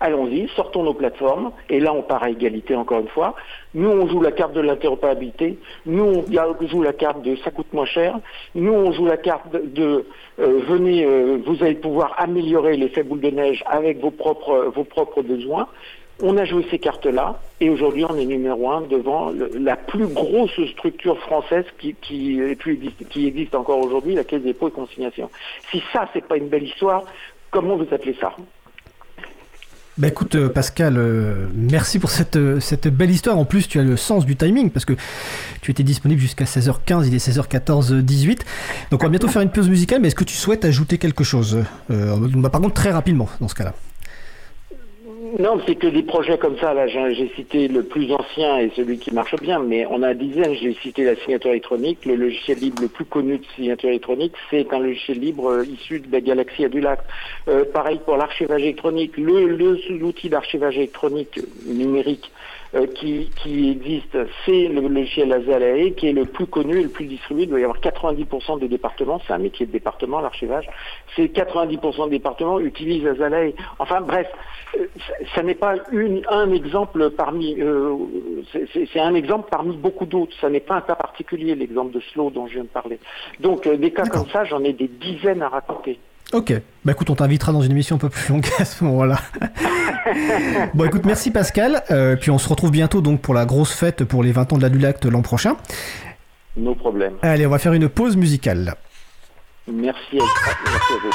Allons-y, sortons nos plateformes, et là on part à égalité encore une fois. Nous on joue la carte de l'interopérabilité, nous on joue la carte de ça coûte moins cher, nous on joue la carte de, euh, venez, euh, vous allez pouvoir améliorer l'effet boule de neige avec vos propres, vos propres besoins. On a joué ces cartes-là et aujourd'hui on est numéro un devant la plus grosse structure française qui, qui, existe encore aujourd'hui, la Caisse des dépôts et consignation. Si ça c'est pas une belle histoire, comment vous appelez ça? Bah écoute euh, Pascal, euh, merci pour cette, euh, cette belle histoire. En plus, tu as le sens du timing parce que tu étais disponible jusqu'à 16h15, il est 16h14, 18. Donc on va bientôt faire une pause musicale, mais est-ce que tu souhaites ajouter quelque chose? Bah, Par contre, très rapidement dans ce cas-là. Non, c'est que des projets comme ça, là, j'ai cité le plus ancien et celui qui marche bien, mais on a dizaines. J'ai cité la signature électronique. Le logiciel libre le plus connu de signature électronique, c'est un logiciel libre euh, issu de la galaxie Adulac. Euh, pareil pour l'archivage électronique. Le, l'outil d'archivage électronique numérique euh, qui, existe, c'est le logiciel Azalae, qui est le plus connu et le plus distribué. Il doit y avoir 90% des départements, c'est un métier de département, l'archivage. C'est 90% des départements utilisent Azalae. Enfin bref, euh, ça n'est pas un exemple parmi, euh, c'est un exemple parmi beaucoup d'autres. Ça n'est pas un cas particulier, l'exemple de Slow dont je viens de parler. Donc des cas comme ça, j'en ai des dizaines à raconter. Ok, bah écoute, on t'invitera dans une émission un peu plus longue à ce moment-là. bon écoute, merci Pascal, euh, puis on se retrouve bientôt donc pour la grosse fête pour les 20 ans de la Dulacte l'an prochain. Nos problèmes. Allez, on va faire une pause musicale. Merci, merci à vous.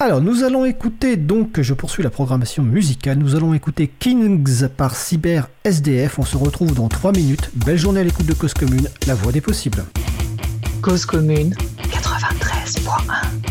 Alors, nous allons écouter, donc, je poursuis la programmation musicale, nous allons écouter Kings par Cyber SDF. On se retrouve dans 3 minutes. Belle journée à l'écoute de Cause Commune, la voix des possibles. Cause Commune espoir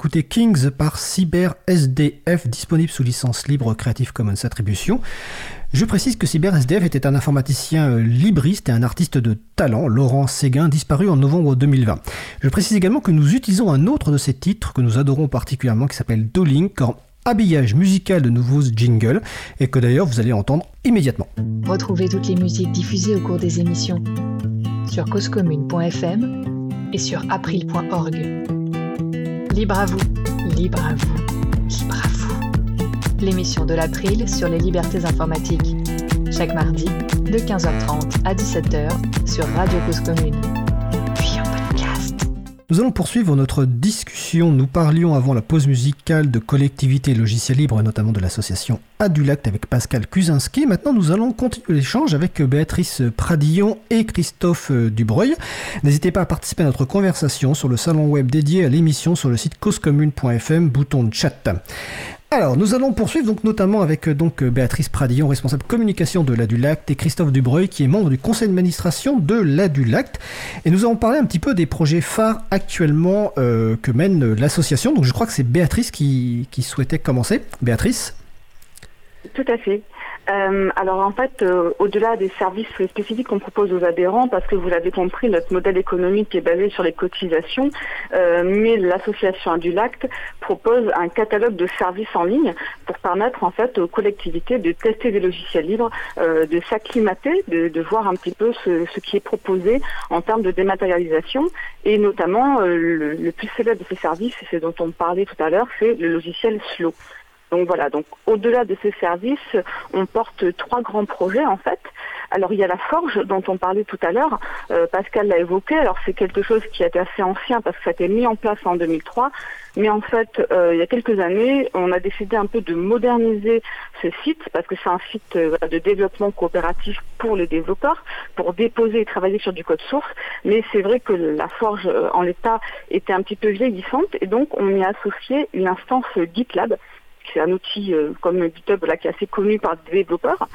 d'écouter Kings par Cyber SDF, disponible sous licence libre Creative Commons Attribution. Je précise que Cyber SDF était un informaticien euh, libriste et un artiste de talent, Laurent Séguin, disparu en novembre 2020. Je précise également que nous utilisons un autre de ses titres que nous adorons particulièrement, qui s'appelle Dolink, habillage musical de nouveaux jingles et que d'ailleurs vous allez entendre immédiatement. Retrouvez toutes les musiques diffusées au cours des émissions sur causecommune.fm et sur april.org. Libre à vous, libre à vous, libre à vous. L'émission de l'April sur les libertés informatiques. Chaque mardi de 15h30 à 17h sur Radio Cause Commune. Nous allons poursuivre notre discussion. Nous parlions avant la pause musicale de collectivité logiciel libre, notamment de l'association Adulact avec Pascal Kuzinski. Maintenant, nous allons continuer l'échange avec Béatrice Pradillon et Christophe Dubreuil. N'hésitez pas à participer à notre conversation sur le salon web dédié à l'émission sur le site causecommune.fm, bouton chat. Alors, nous allons poursuivre donc notamment avec euh, donc euh, Béatrice Pradillon, responsable communication de l'Adulact, et Christophe Dubreuil, qui est membre du conseil d'administration de l'Adulact. Et nous allons parler un petit peu des projets phares actuellement euh, que mène l'association. Donc, je crois que c'est Béatrice qui, qui souhaitait commencer. Béatrice? Tout à fait. Euh, alors en fait, euh, au-delà des services spécifiques qu'on propose aux adhérents, parce que vous l'avez compris, notre modèle économique est basé sur les cotisations, euh, mais l'association Adulact propose un catalogue de services en ligne pour permettre en fait aux collectivités de tester des logiciels libres, de s'acclimater, de, voir un petit peu ce, qui est proposé en termes de dématérialisation, et notamment le, le plus célèbre de ces services, c'est ce dont on parlait tout à l'heure, c'est le logiciel Slow. Donc voilà, donc au-delà de ces services, on porte trois grands projets en fait. Alors il y a la forge dont on parlait tout à l'heure, euh, Pascal l'a évoqué, alors c'est quelque chose qui est assez ancien parce que ça a été mis en place en 2003, mais en fait euh, il y a quelques années on a décidé un peu de moderniser ce site parce que c'est un site euh, de développement coopératif pour les développeurs, pour déposer et travailler sur du code source, mais c'est vrai que la forge en l'état était un petit peu vieillissante et donc on y a associé une instance GitLab c'est un outil euh, comme GitHub là, qui est assez connu par des développeurs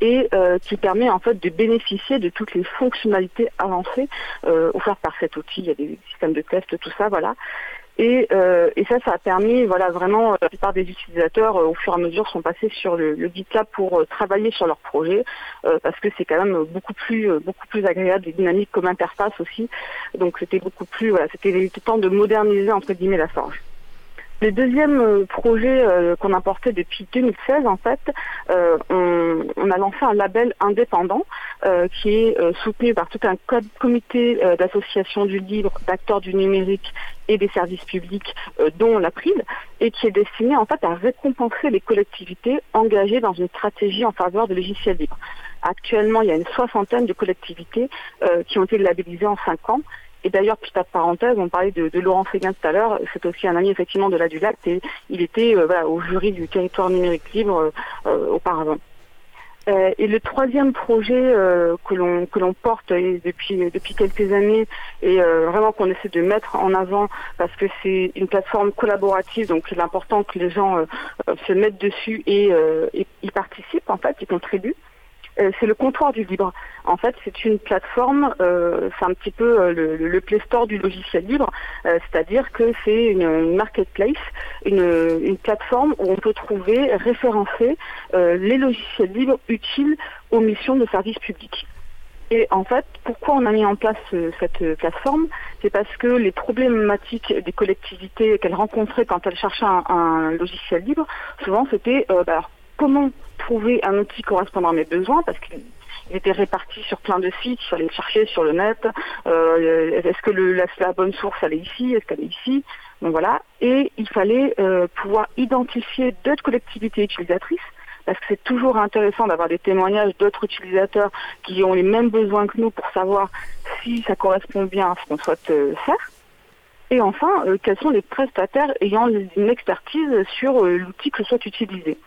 et euh, qui permet en fait de bénéficier de toutes les fonctionnalités avancées euh, offertes par cet outil. Il y a des systèmes de test, tout ça, voilà. Et, ça, ça a permis, voilà, vraiment, la plupart des utilisateurs, au fur et à mesure, sont passés sur le, GitLab pour travailler sur leur projet, parce que c'est quand même beaucoup plus, beaucoup plus agréable et dynamique comme interface aussi. Donc c'était beaucoup plus, voilà, c'était le temps de moderniser entre guillemets la forge. Le deuxième euh, projet euh, qu'on a porté depuis 2016, en fait, euh, on, a lancé un label indépendant qui est soutenu par tout un comité d'associations du libre, d'acteurs du numérique et des services publics, dont l'April, et qui est destiné en fait à récompenser les collectivités engagées dans une stratégie en faveur de logiciels libres. Actuellement, il y a une soixantaine de collectivités qui ont été labellisées en cinq ans et d'ailleurs, petite parenthèse, on parlait de, Laurent Séguin tout à l'heure, c'est aussi un ami effectivement de la Dulac, et il était euh, au jury du territoire numérique libre euh, euh, auparavant. et le troisième projet que l'on que l'on porte depuis depuis quelques années et vraiment qu'on essaie de mettre en avant parce que c'est une plateforme collaborative donc c'est important que les gens se mettent dessus et, et y participent en fait, y contribuent. Euh, c'est le comptoir du libre. En fait, c'est une plateforme, euh, c'est un petit peu euh, le, Play Store du logiciel libre, c'est-à-dire que c'est une, marketplace, une, plateforme où on peut trouver, référencer les logiciels libres utiles aux missions de service public. Et en fait, pourquoi on a mis en place cette plateforme? C'est parce que les problématiques des collectivités qu'elles rencontraient quand elles cherchaient un, logiciel libre, souvent c'était bah, comment trouver un outil correspondant à mes besoins parce qu'il était réparti sur plein de sites, il fallait le chercher sur le net. Euh, est-ce que la, bonne source elle est ici Est-ce qu'elle est ici? Donc voilà. Et il fallait euh, pouvoir identifier d'autres collectivités utilisatrices parce que c'est toujours intéressant d'avoir des témoignages d'autres utilisateurs qui ont les mêmes besoins que nous pour savoir si ça correspond bien à ce qu'on souhaite euh, faire. Et enfin, quels sont les prestataires ayant une expertise sur l'outil que soit utilisé.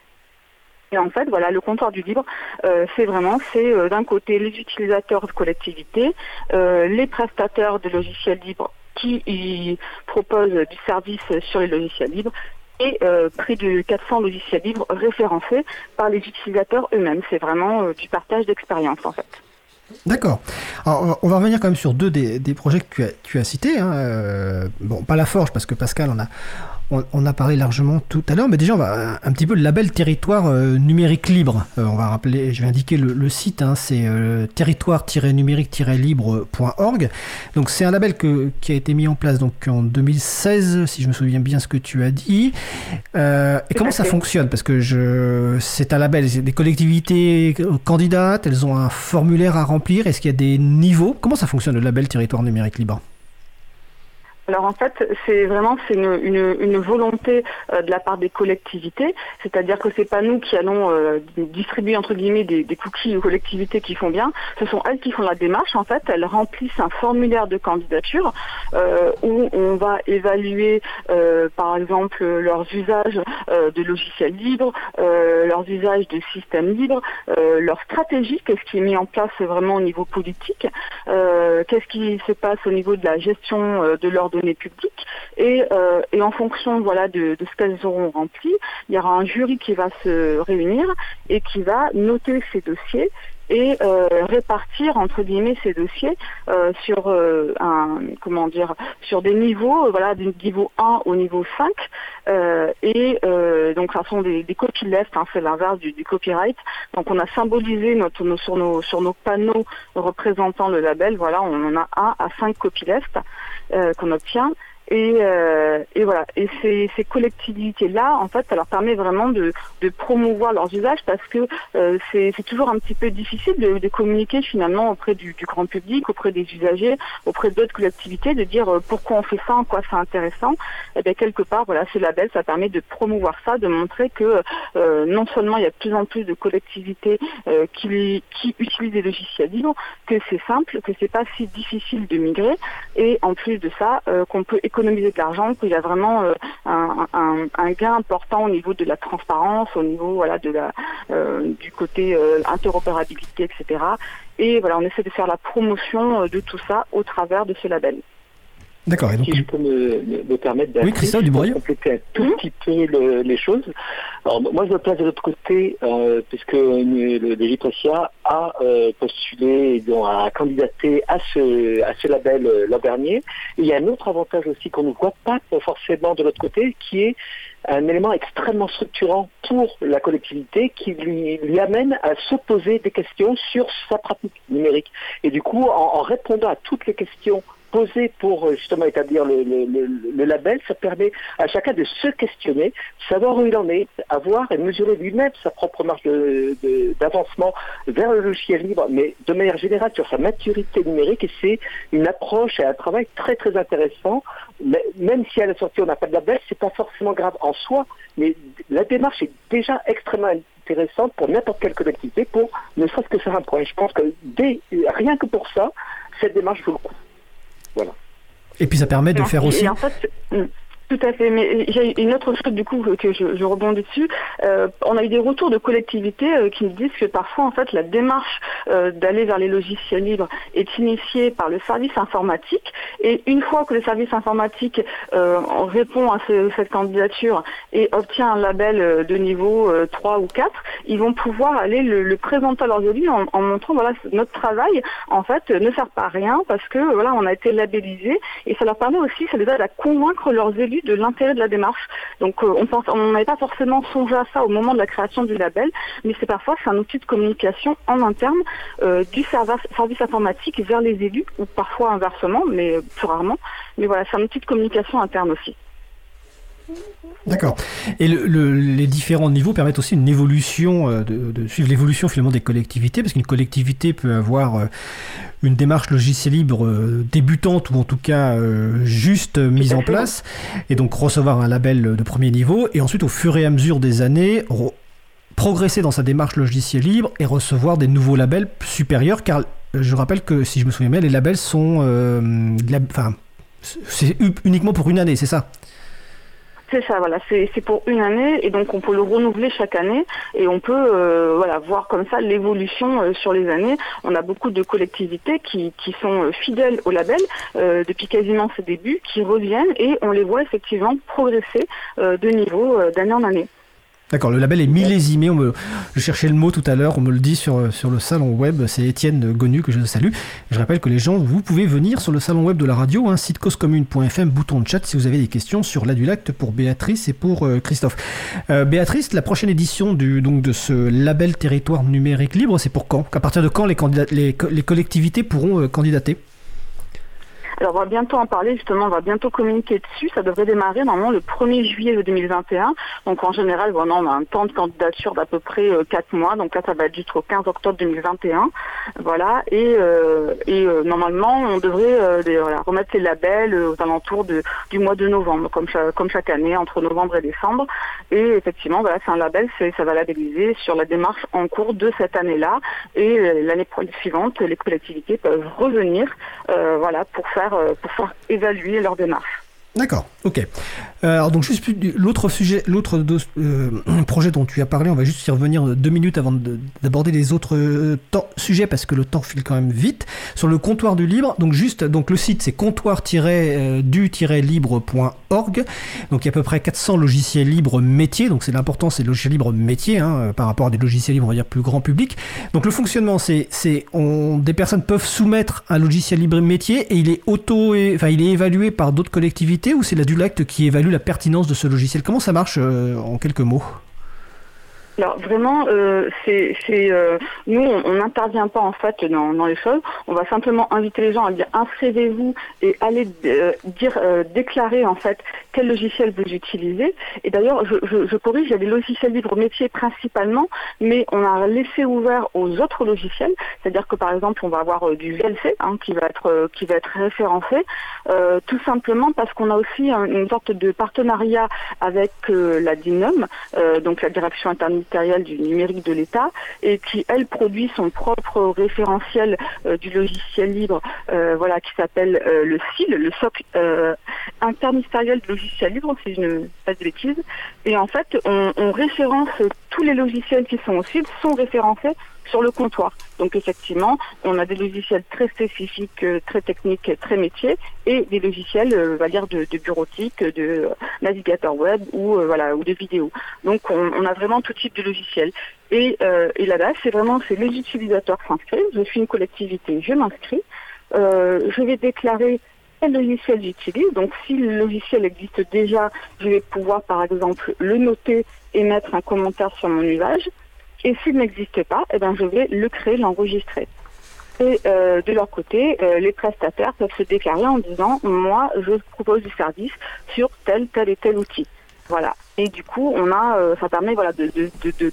Et en fait, voilà, le comptoir du libre, euh, c'est vraiment, c'est euh, d'un côté les utilisateurs de collectivités, euh, les prestataires de logiciels libres qui proposent du service sur les logiciels libres et près de 400 logiciels libres référencés par les utilisateurs eux-mêmes. C'est vraiment du partage d'expérience en fait. D'accord. Alors, on va revenir quand même sur deux des, projets que tu as, tu as cités. Hein. bon, pas la forge, parce que Pascal en a, on, a parlé largement tout à l'heure, mais déjà on va un petit peu le label territoire euh, numérique libre. Euh, on va rappeler, je vais indiquer le, site, hein, c'est euh, territoire-numérique-libre.org. Donc c'est un label que, qui a été mis en place donc en 2016, si je me souviens bien ce que tu as dit. et comment ça fonctionne? Parce que je, c'est un label, des collectivités candidates, elles ont un formulaire à remplir. Est-ce qu'il y a des niveaux? Comment ça fonctionne le label territoire numérique libre? Alors en fait, c'est vraiment c'est une, volonté euh, de la part des collectivités, c'est-à-dire que c'est pas nous qui allons euh, distribuer entre guillemets des, cookies aux collectivités qui font bien, ce sont elles qui font la démarche. En fait, elles remplissent un formulaire de candidature euh, où on va évaluer par exemple leurs usages de logiciels libres, leurs usages de systèmes libres, leur stratégie, qu'est-ce qui est mis en place vraiment au niveau politique, qu'est-ce qui se passe au niveau de la gestion de leurs données publiques. Euh, et, en fonction voilà de, ce qu'elles auront rempli, il y aura un jury qui va se réunir et qui va noter ces dossiers et euh, répartir entre guillemets ces dossiers euh, sur un comment dire sur des niveaux voilà du niveau 1 au niveau 5 et donc ça sont des, des copylefts hein, c'est l'inverse du, copyright. Donc on a symbolisé notre, sur nos sur nos panneaux représentant le label. Voilà on en a 1 à 5 copylefts euh, qu'on obtient. Et, euh, et, voilà. Et ces, ces collectivités-là, en fait, ça leur permet vraiment de, de promouvoir leurs usages parce que euh, c'est toujours un petit peu difficile de, de communiquer finalement auprès du, du, grand public, auprès des usagers, auprès d'autres collectivités, de dire euh, pourquoi on fait ça, en quoi c'est intéressant. Et eh bien quelque part, voilà, ce label, ça permet de promouvoir ça, de montrer que euh, non seulement il y a de plus en plus de collectivités qui, qui utilisent des logiciels libres, que c'est simple, que c'est pas si difficile de migrer, et en plus de ça, qu'on peut économiser de l'argent, qu'il y a vraiment euh, un, gain important au niveau de la transparence, au niveau de la euh, du côté euh, interopérabilité, etc. Et voilà, on essaie de faire la promotion de tout ça au travers de ce label. D'accord. Si je peux me, permettre de compléter un tout mhm. petit peu les choses. Alors moi je me place de l'autre côté euh, puisque le DGPRECIA a euh, postulé, donc, a candidaté à ce, à ce label euh, l'an dernier. il y a un autre avantage aussi qu'on ne voit pas forcément de l'autre côté qui est un élément extrêmement structurant pour la collectivité qui lui, lui amène à se poser des questions sur sa pratique numérique. Et du coup, en, en répondant à toutes les questions posé pour euh, justement établir le, label, ça permet à chacun de se questionner, savoir où il en est, avoir et mesurer lui-même sa propre marge d'avancement vers le logiciel libre, mais de manière générale sur sa maturité numérique. Et c'est une approche et un travail très très intéressant. Mais même si à la sortie on n'a pas de label, c'est pas forcément grave en soi, mais la démarche est déjà extrêmement intéressante pour n'importe quelle collectivité pour ne serait-ce que faire un point. Je pense que rien que pour ça, cette démarche vaut le coup. Voilà. Et puis ça permet de faire aussi. en fait, hmm. Tout à fait, mais j'ai une autre chose du coup que je, je rebondis dessus. Euh, on a eu des retours de collectivités euh, qui nous disent que parfois en fait la démarche euh, d'aller vers les logiciels libres est initiée par le service informatique et une fois que le service informatique répond à cette candidature et obtient un label de niveau 3 ou 4, ils vont pouvoir aller le, présenter à leurs élus en, en, montrant voilà notre travail en fait ne sert pas à rien parce que voilà on a été labellisé et ça leur permet aussi ça les aide à convaincre leurs élus de l'intérêt de la démarche. Donc euh, on pense, on n'avait pas forcément songé à ça au moment de la création du label, mais c'est parfois c'est un outil de communication en interne euh, du service, service informatique vers les élus, ou parfois inversement, mais plus rarement. Mais voilà, c'est un outil de communication interne aussi. D'accord. Et les différents niveaux permettent aussi une évolution, euh, de, suivre l'évolution finalement des collectivités, parce qu'une collectivité peut avoir euh, une démarche logiciel libre euh, débutante ou en tout cas juste mise en place, et donc recevoir un label de premier niveau, et ensuite au fur et à mesure des années progresser dans sa démarche logiciel libre et recevoir des nouveaux labels supérieurs, car je rappelle que si je me souviens bien, les labels sont, enfin, c'est uniquement pour une année, c'est ça? C'est ça, voilà, c'est pour une année et donc on peut le renouveler chaque année et on peut euh, voilà voir comme ça l'évolution euh, sur les années. On a beaucoup de collectivités qui, qui sont euh, fidèles au label depuis quasiment ses débuts, qui reviennent et on les voit effectivement progresser de niveau d'année en année. D'accord, le label est millésimé. On me, je cherchais le mot tout à l'heure, on me le dit sur, sur le salon web. C'est Étienne Gonu que je salue. Je rappelle que les gens, vous pouvez venir sur le salon web de la radio, hein, site causecommune.fm, bouton de chat si vous avez des questions sur l'adulacte pour Béatrice et pour euh, Christophe. Euh, Béatrice, la prochaine édition du, donc, de ce label territoire numérique libre, c'est pour quand? À partir de quand les, les, les collectivités pourront euh, candidater? Alors on va bientôt en parler justement, on va bientôt communiquer dessus. Ça devrait démarrer normalement le 1er juillet 2021. Donc en général, on a un temps de candidature d'à peu près 4 euh, mois. Donc là, ça va être jusqu'au 15 octobre 2021. Voilà. Et, euh, et euh, normalement, on devrait remettre les labels aux alentours du mois de novembre, comme, chaque année, entre novembre et décembre. Et effectivement, voilà, c'est un label, ça va labelliser sur la démarche en cours de cette année-là. Et l'année suivante, les collectivités peuvent revenir voilà, pour faire euh, pour faire évaluer leur démarche. D'accord, ok. Euh, alors donc juste l'autre sujet, l'autre euh, projet dont tu as parlé, on va juste y revenir deux minutes avant d'aborder les autres euh, sujets parce que le temps file quand même vite. Sur le comptoir du libre, donc juste donc le site c'est comptoir-du-libre.org. Donc il y a à peu près 400 logiciels libres métiers. Donc c'est l'important, c'est logiciels libres métiers hein, par rapport à des logiciels libres on va dire plus grand public. Donc le fonctionnement c'est c'est des personnes peuvent soumettre un logiciel libre métier et il est auto, enfin il est évalué par d'autres collectivités ou c'est la Dulacte qui évalue la pertinence de ce logiciel? Comment ça marche euh, en quelques mots? Alors vraiment, euh, c'est, euh, nous, on n'intervient pas en fait dans, les choses. On va simplement inviter les gens à dire inscrivez-vous et allez euh, dire, déclarer en fait quel logiciel vous utilisez. Et d'ailleurs, je, corrige, il y a des logiciels libres métiers principalement, mais on a laissé ouvert aux autres logiciels. C'est-à-dire que par exemple, on va avoir du VLC hein, qui va être qui va être référencé, tout simplement parce qu'on a aussi une sorte de partenariat avec la DINOM, donc la Direction du numérique de l'État et qui, elle, produit son propre référentiel euh, du logiciel libre, euh, voilà, qui s'appelle euh, le SIL, le SOC interministériel du logiciel libre, si je ne pas de bêtises. Et en fait, on, on référence tous les logiciels qui sont au SIL sont référencés sur le comptoir. Donc effectivement, on a des logiciels très spécifiques, euh, très techniques, très métiers, et des logiciels, euh, va dire de, bureautique, de euh, navigateur web ou voilà ou de vidéo. Donc on, a vraiment tout type de logiciels. Et, et là-bas, c'est vraiment c'est les utilisateurs s'inscrivent. Je suis une collectivité, je m'inscris. je vais déclarer quel logiciel j'utilise. Donc si le logiciel existe déjà, je vais pouvoir par exemple le noter et mettre un commentaire sur mon usage. Et s'il n'existe pas, eh ben, je vais le créer, l'enregistrer. Et euh, de leur côté, euh, les prestataires peuvent se déclarer en disant moi, je propose du service sur tel, tel et tel outil. Voilà. Et du coup, on a, euh, ça permet voilà de,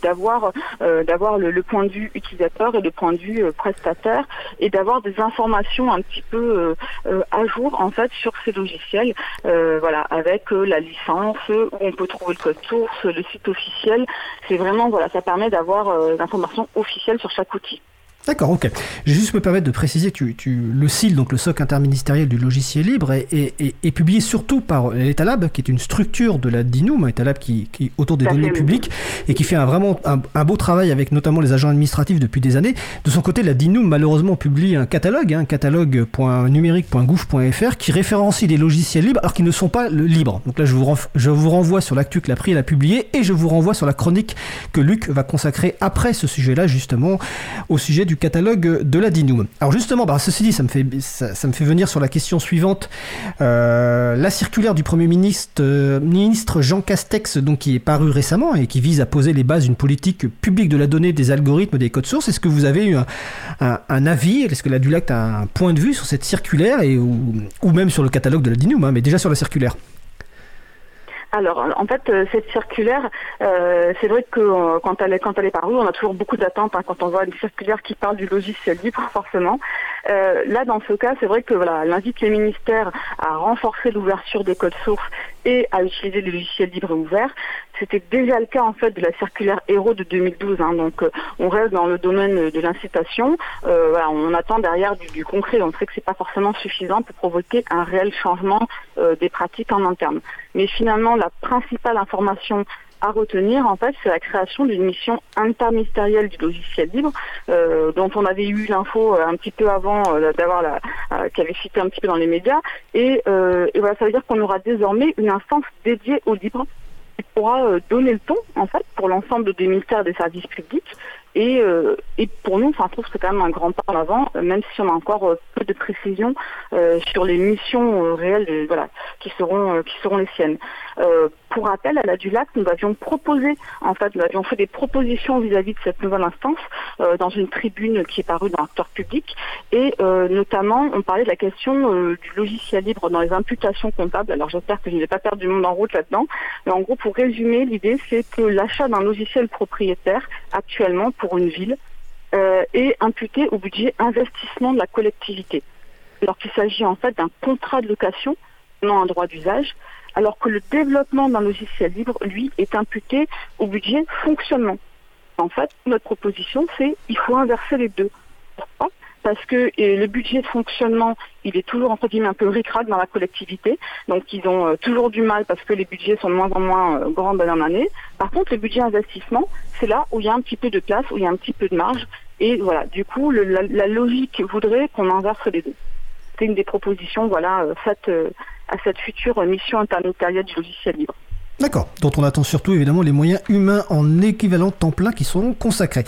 d'avoir euh, d'avoir le, point de vue utilisateur et le point de vue euh, prestataire et d'avoir des informations un petit peu à jour en fait sur ces logiciels. voilà, avec la licence où on peut trouver le code source, le site officiel. C'est vraiment voilà, ça permet d'avoir des informations officielles sur chaque outil. D'accord, ok. Je vais juste me permettre de préciser que tu, le SIL, donc le socle interministériel du logiciel libre, est, est, publié surtout par l'Etalab, qui est une structure de la DINUM, Etalab qui, qui est autour des données publiques et qui fait un, vraiment un, beau travail avec notamment les agents administratifs depuis des années. De son côté, la DINUM malheureusement publie un catalogue, un hein, catalogue.numérique.gouv.fr, qui référencie des logiciels libres alors qu'ils ne sont pas libres. Donc là, je vous, je vous renvoie sur l'actu que l'April a publié et je vous renvoie sur la chronique que Luc va consacrer après ce sujet-là, justement, au sujet du catalogue de la DINUM. Alors justement, bah, ceci dit, ça me, fait, ça, me fait venir sur la question suivante. Euh, la circulaire du Premier ministre, euh, ministre Jean Castex, donc, qui est paru récemment et qui vise à poser les bases d'une politique publique de la donnée, des algorithmes, des codes sources. Est-ce que vous avez eu un, avis? Est-ce que la DULACT a un point de vue sur cette circulaire et, ou, même sur le catalogue de la DINUM, hein, mais déjà sur la circulaire? Alors, en fait, euh, cette circulaire, euh, c'est vrai que euh, quand elle est quand elle est parue, on a toujours beaucoup d'attentes hein, quand on voit une circulaire qui parle du logiciel libre, forcément. là, dans ce cas, c'est vrai que voilà, elle invite les ministères à renforcer l'ouverture des codes sources et à utiliser les logiciels libres et ouverts. C'était déjà le cas en fait de la circulaire Héros de 2012. Hein, donc, on reste dans le domaine de l'incitation. voilà, on attend derrière du, concret. On sait que c'est pas forcément suffisant pour provoquer un réel changement des pratiques en interne. Mais finalement, la principale information à retenir, en fait, c'est la création d'une mission interministérielle du logiciel libre, euh, dont on avait eu l'info euh, un petit peu avant euh, d'avoir la, qui avait cité un petit peu dans les médias. Et, voilà, ça veut dire qu'on aura désormais une instance dédiée au libre qui pourra donner le ton en fait pour l'ensemble des ministères des services publics et, euh, et pour nous, enfin, je trouve que c'est quand même un grand pas en avant, euh, même si on a encore euh, peu de précisions sur les missions réelles voilà, qui, seront, qui seront les siennes. pour rappel, à la du lac, nous avions proposé, en fait, nous avions fait des propositions vis-à-vis de cette nouvelle instance dans une tribune qui est parue dans l'acteur public. Et notamment, on parlait de la question du logiciel libre dans les imputations comptables. Alors j'espère que je n'ai pas perdu du monde en route là-dedans. Mais en gros, pour résumer, l'idée, c'est que l'achat d'un logiciel propriétaire, actuellement, une ville euh, est imputé au budget investissement de la collectivité. Alors qu'il s'agit en fait d'un contrat de location, non un droit d'usage, alors que le développement d'un logiciel libre, lui, est imputé au budget fonctionnement. En fait, notre proposition, c'est il faut inverser les deux. Pourquoi? Parce que le budget de fonctionnement, il est toujours entre guillemets un peu ricrac dans la collectivité. Donc ils ont euh, toujours du mal parce que les budgets sont de moins en moins euh, grands d'année en année. Par contre, le budget investissement, c'est là où il y a un petit peu de place, où il y a un petit peu de marge. Et voilà, du coup, la, logique voudrait qu'on inverse les deux. C'est une des propositions voilà, euh, faites à cette future mission interministérielle du logiciel libre. D'accord, dont on attend surtout évidemment les moyens humains en équivalent temps plein qui seront consacrés.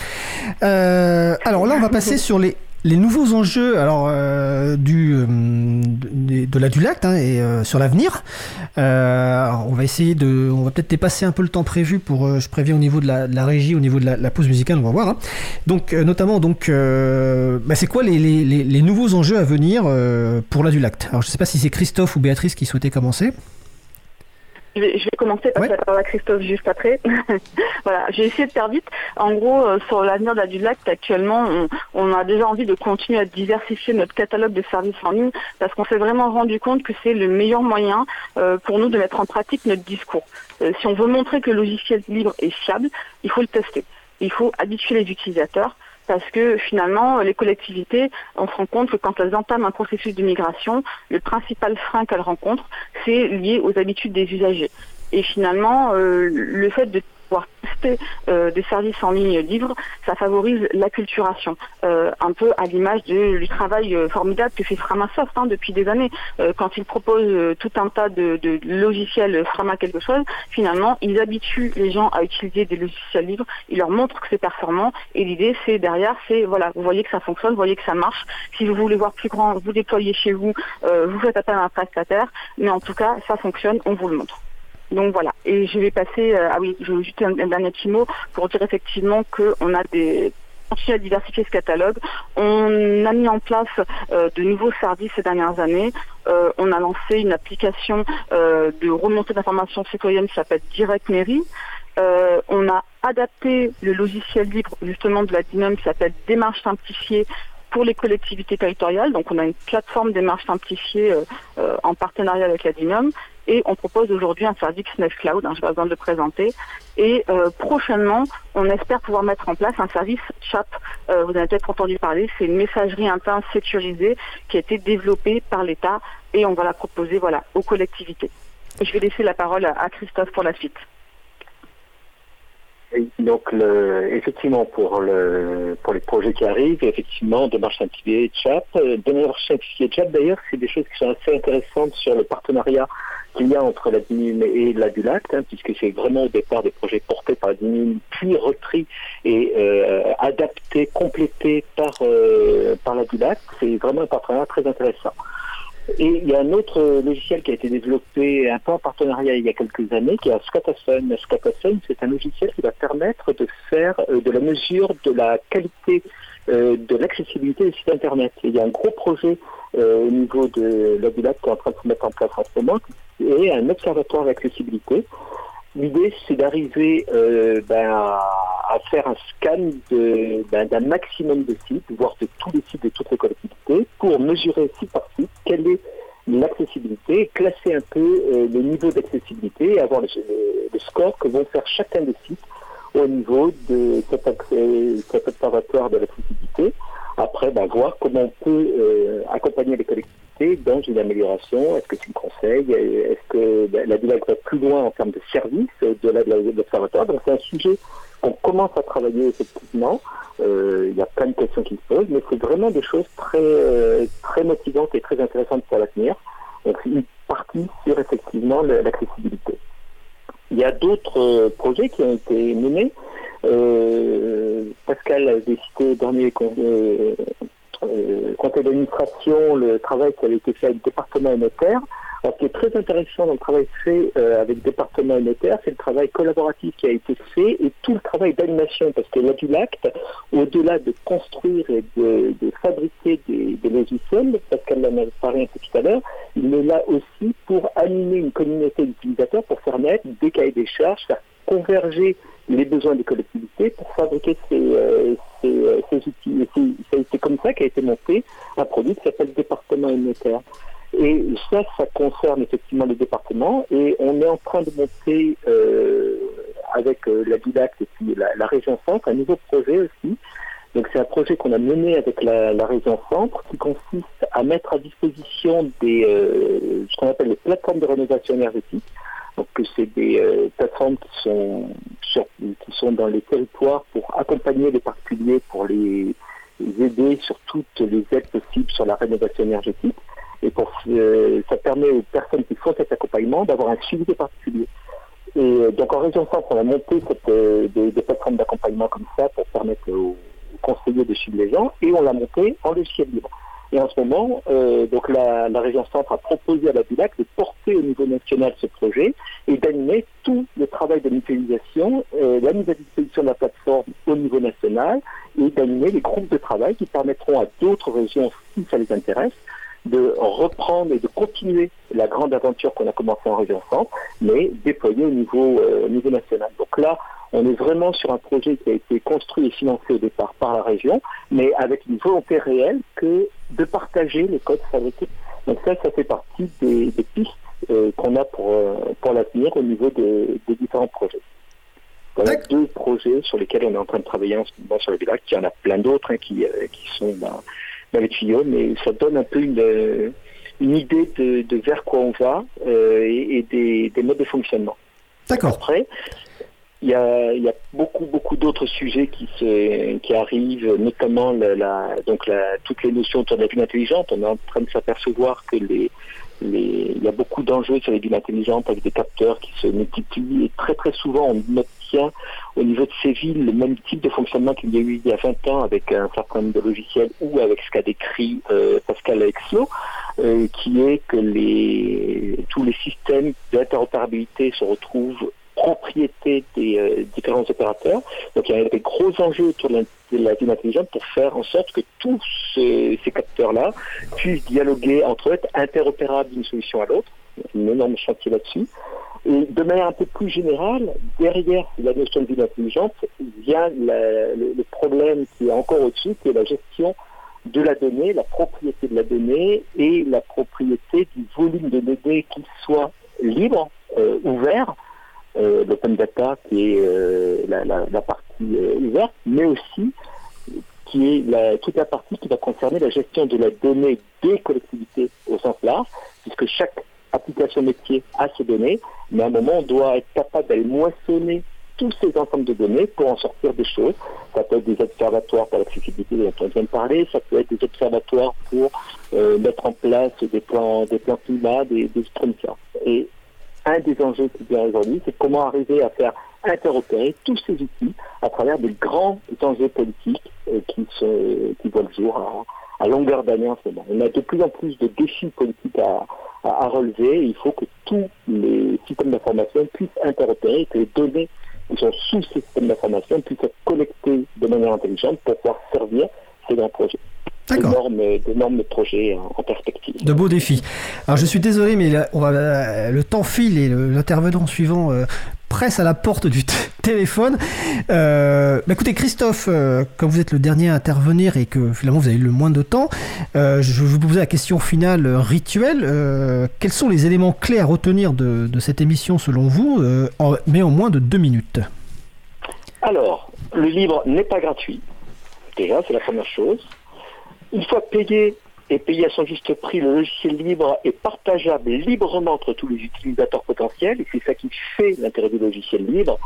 alors là, on va passer sur les les nouveaux enjeux alors euh, du euh, de, Dulac hein, et euh, sur l'avenir on va essayer de on va peut-être dépasser un peu le temps prévu pour je préviens au niveau de la, régie au niveau de la, pause musicale on va voir hein. donc notamment donc bah, c'est quoi les, les, nouveaux enjeux à venir pour la Dulac? Alors je sais pas si c'est Christophe ou Béatrice qui souhaitait commencer je vais, commencer par la parole à Christophe juste après. voilà, j'ai essayé de faire vite. En gros, euh, sur l'avenir de la Dulac, actuellement, on, a déjà envie de continuer à diversifier notre catalogue de services en ligne parce qu'on s'est vraiment rendu compte que c'est le meilleur moyen euh, pour nous de mettre en pratique notre discours. Euh, si on veut montrer que le logiciel libre est fiable, il faut le tester. Il faut habituer les utilisateurs parce que finalement, les collectivités, on se rend compte que quand elles entament un processus de migration, le principal frein qu'elles rencontrent, c'est lié aux habitudes des usagers. Et finalement, euh, le fait de pouvoir tester euh, des services en ligne libres, ça favorise l'acculturation, euh, un peu à l'image du travail euh, formidable que fait Framasoft hein, depuis des années. quand ils proposent tout un tas de, logiciels Frama quelque chose, finalement, ils habituent les gens à utiliser des logiciels libres, ils leur montrent que c'est performant, et l'idée, c'est derrière, c'est voilà, vous voyez que ça fonctionne, vous voyez que ça marche. Si vous voulez voir plus grand, vous déployez chez vous, vous faites appel à un prestataire, mais en tout cas, ça fonctionne, on vous le montre. Donc voilà. Et je vais passer, euh, ah oui, je vais juste un, dernier petit mot pour dire effectivement qu'on a des continuer à diversifier ce catalogue. On a mis en place euh, de nouveaux services ces dernières années. Euh, on a lancé une application de remontée d'informations citoyennes qui s'appelle Direct Mairie. on a adapté le logiciel libre justement de la DINOM qui s'appelle Démarche simplifiée pour les collectivités territoriales. Donc on a une plateforme démarche simplifiée en partenariat avec la DINOM et on propose aujourd'hui un service Nest Cloud, hein, je n'ai pas besoin de le présenter. Et euh, prochainement, on espère pouvoir mettre en place un service CHAP. Euh, vous avez peut-être entendu parler, c'est une messagerie interne sécurisée qui a été développée par l'État et on va la proposer voilà, aux collectivités. je vais laisser la parole à Christophe pour la suite. Donc, effectivement, pour, le, les projets qui arrivent, effectivement, démarche simplifiée et chat. Euh, démarche simplifiée et chat, d'ailleurs, c'est des choses qui sont assez intéressantes sur le partenariat qu'il y a entre la DINUM et la DULAC, hein, puisque c'est vraiment au départ des projets portés par la DINUM, puis repris et euh, adaptés, complétés par, euh, par la DULAC. C'est vraiment un partenariat très intéressant. Et il y a un autre logiciel qui a été développé un peu en partenariat il y a quelques années, qui est Scataphone. Scataphone, c'est un logiciel qui va permettre de faire euh, de la mesure de la qualité euh, de l'accessibilité des sites Internet. il y a un gros projet euh, au niveau de l'Abilat qui est en train de se mettre en place en ce et un observatoire d'accessibilité L'idée, c'est d'arriver euh, ben, à, faire un scan ben, d'un maximum de sites, voire de tous les sites de toutes les collectivités, pour mesurer site par site quelle est l'accessibilité, classer un peu euh, le niveau d'accessibilité et avoir le, score que vont faire chacun des sites au niveau de cet, cet observatoire de l'accessibilité. Après, ben, voir comment on peut euh, accompagner les collectivités dans une amélioration. Est-ce que tu me conseilles? Est-ce que la DILAC va plus loin en termes de services de l'observatoire? Donc c'est un sujet qu'on commence à travailler effectivement. Euh, il y a plein de questions qui se posent, mais c'est vraiment des choses très, euh, motivantes et très intéressantes pour l'avenir. Donc une partie sur effectivement l'accessibilité. Il y a d'autres projets qui ont été menés. Pascal a décidé dernier euh, conseil d'administration le travail qui avait été fait avec le département notaire. Alors, ce qui est très intéressant dans le travail fait euh, avec le département notaire, c'est le travail collaboratif qui a été fait et tout le travail d'animation, parce que l'Adulacte, au-delà de construire et de, fabriquer des, logiciels, parce qu'elle en a parlé un peu tout à l'heure, il est là aussi pour animer une communauté d'utilisateurs, pour faire naître des cahiers des charges, faire converger les besoins des collectivités pour fabriquer ces, euh, euh, outils. Et c'est comme ça qu'a été monté un produit qui s'appelle département notaire. Et ça, ça concerne effectivement les départements et on est en train de monter euh, avec la DIDAC et puis la, région centre un nouveau projet aussi. Donc c'est un projet qu'on a mené avec la, région centre qui consiste à mettre à disposition des ce qu'on appelle les plateformes de rénovation énergétique donc c'est des euh, plateformes qui sont, qui sont dans les territoires pour accompagner les particuliers, pour les, aider sur toutes les aides possibles sur la rénovation énergétique. Et pour, euh, ça permet aux personnes qui font cet accompagnement d'avoir un suivi des particuliers. Et euh, donc en région centre, on a monté des, plateformes d'accompagnement comme ça pour permettre aux, conseillers de suivre les gens et on l'a monté en logiciel libre. Et en ce moment, euh, donc la, région centre a proposé à la BULAC de porter au niveau national ce projet et d'animer tout le travail de mutualisation, euh, la mise à disposition de la plateforme au niveau national et d'animer les groupes de travail qui permettront à d'autres régions, si ça les intéresse, de reprendre et de continuer la grande aventure qu'on a commencée en région centre, mais déployée au niveau, euh, au niveau national. Donc là, on est vraiment sur un projet qui a été construit et financé au départ par la région, mais avec une volonté réelle que de partager les codes fabriqués. Donc ça, ça fait partie des, pistes euh, qu'on a pour, euh, pour l'avenir au niveau des différents projets. Voilà deux projets sur lesquels on est en train de travailler en ce moment sur le village. Il y en a plein d'autres hein, qui, euh, qui sont dans, dans, les tuyaux, mais ça donne un peu une, une idée de, de vers quoi on va et, et des, des modes de fonctionnement. D'accord. Après, il y a, il y a beaucoup beaucoup d'autres sujets qui se qui arrivent, notamment la, la donc la, toutes les notions autour de la ville intelligente. On est en train de s'apercevoir que les, les il y a beaucoup d'enjeux sur les villes intelligentes avec des capteurs qui se multiplient et très très souvent on obtient au niveau de ces villes le même type de fonctionnement qu'il y a eu il y a 20 ans avec un certain nombre de logiciels ou avec ce qu'a décrit euh, Pascal Exlo, euh, qui est que les tous les systèmes d'interopérabilité se retrouvent propriété des euh, différents opérateurs. Donc il y a des gros enjeux autour de la, ville intelligente pour faire en sorte que tous ces, capteurs-là puissent dialoguer entre eux, être interopérables d'une solution à l'autre. Il y a un énorme chantier là-dessus. Et de manière un peu plus générale, derrière la notion de ville intelligente, vient le, le, problème qui est encore au-dessus, qui est la gestion de la donnée, la propriété de la donnée et la propriété du volume de données qui soit libre, euh, ouvert, l'open data qui est euh, la, partie euh, ouverte, mais aussi qui est la, toute la partie qui va concerner la gestion de la donnée des collectivités au sens large, puisque chaque application métier a ses données, mais à un moment, on doit être capable d'aller moissonner tous ces ensembles de données pour en sortir des choses. Ça peut être des observatoires pour l'accessibilité dont on vient de parler, ça peut être des observatoires pour mettre en place des plans, des plans climat, des, des Et un des enjeux qui vient aujourd'hui, c'est comment arriver à faire interopérer tous ces outils à travers des grands enjeux politiques euh, qui, se, voient le jour à, longueur d'année en ce moment. On a de plus en plus de défis politiques à, relever. il faut que tous les systèmes d'information puissent interopérer, que les données qui sont sous ces systèmes d'information puissent être collectées de manière intelligente pour pouvoir servir ces grands projets d'énormes projets en, perspective. De beaux défis. Alors je suis désolé, mais on va, le temps file et l'intervenant suivant euh, presse à la porte du téléphone. Euh, bah, écoutez, Christophe, euh, comme vous êtes le dernier à intervenir et que finalement vous avez eu le moins de temps, je vais vous poser la question finale rituelle. quels sont les éléments clés à retenir de, de cette émission selon vous, mais en moins de deux minutes? Alors, le livre n'est pas gratuit. Déjà, c'est la première chose. Une fois payé et payé à son juste prix, le logiciel libre est partageable librement entre tous les utilisateurs potentiels, et c'est ça qui fait l'intérêt du logiciel libre.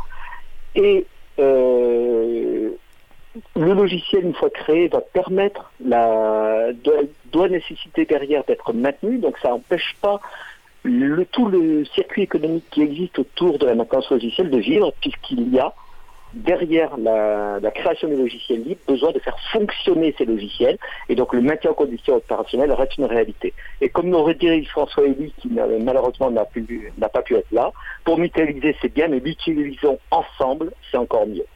Et euh, le logiciel, une fois créé, va permettre, doit, nécessiter derrière d'être maintenu, donc ça n'empêche pas tout le circuit économique qui existe autour de la maintenance logicielle de vivre, puisqu'il y a derrière la, création des logiciels libres besoin de faire fonctionner ces logiciels et donc le maintien en condition opérationnelle reste une réalité. Et comme nous aurait dit François Elie qui malheureusement n'a pas pu être là, pour mutualiser c'est bien mais l'utilisons ensemble c'est encore mieux.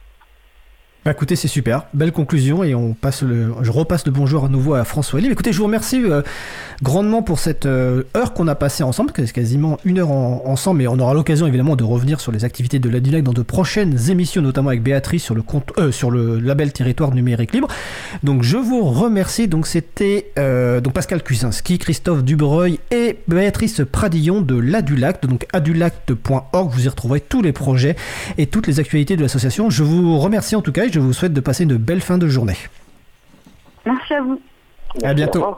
Bah écoutez, c'est super, belle conclusion et on passe le, je repasse le bonjour à nouveau à François Elie. Écoutez, je vous remercie euh, grandement pour cette euh, heure qu'on a passée ensemble, c'est quasiment une heure ensemble, et on aura l'occasion évidemment de revenir sur les activités de l'ADULAC dans de prochaines émissions, notamment avec Béatrice sur le compte, euh, sur le label Territoire numérique libre. Donc je vous remercie. Donc c'était donc Pascal Cusinski, Christophe Dubreuil et Béatrice Pradillon de l'ADULAC, donc adulact.org. Vous y retrouverez tous les projets et toutes les actualités de l'association. Je vous remercie en tout cas je vous souhaite de passer une belle fin de journée. Merci à vous. À bientôt.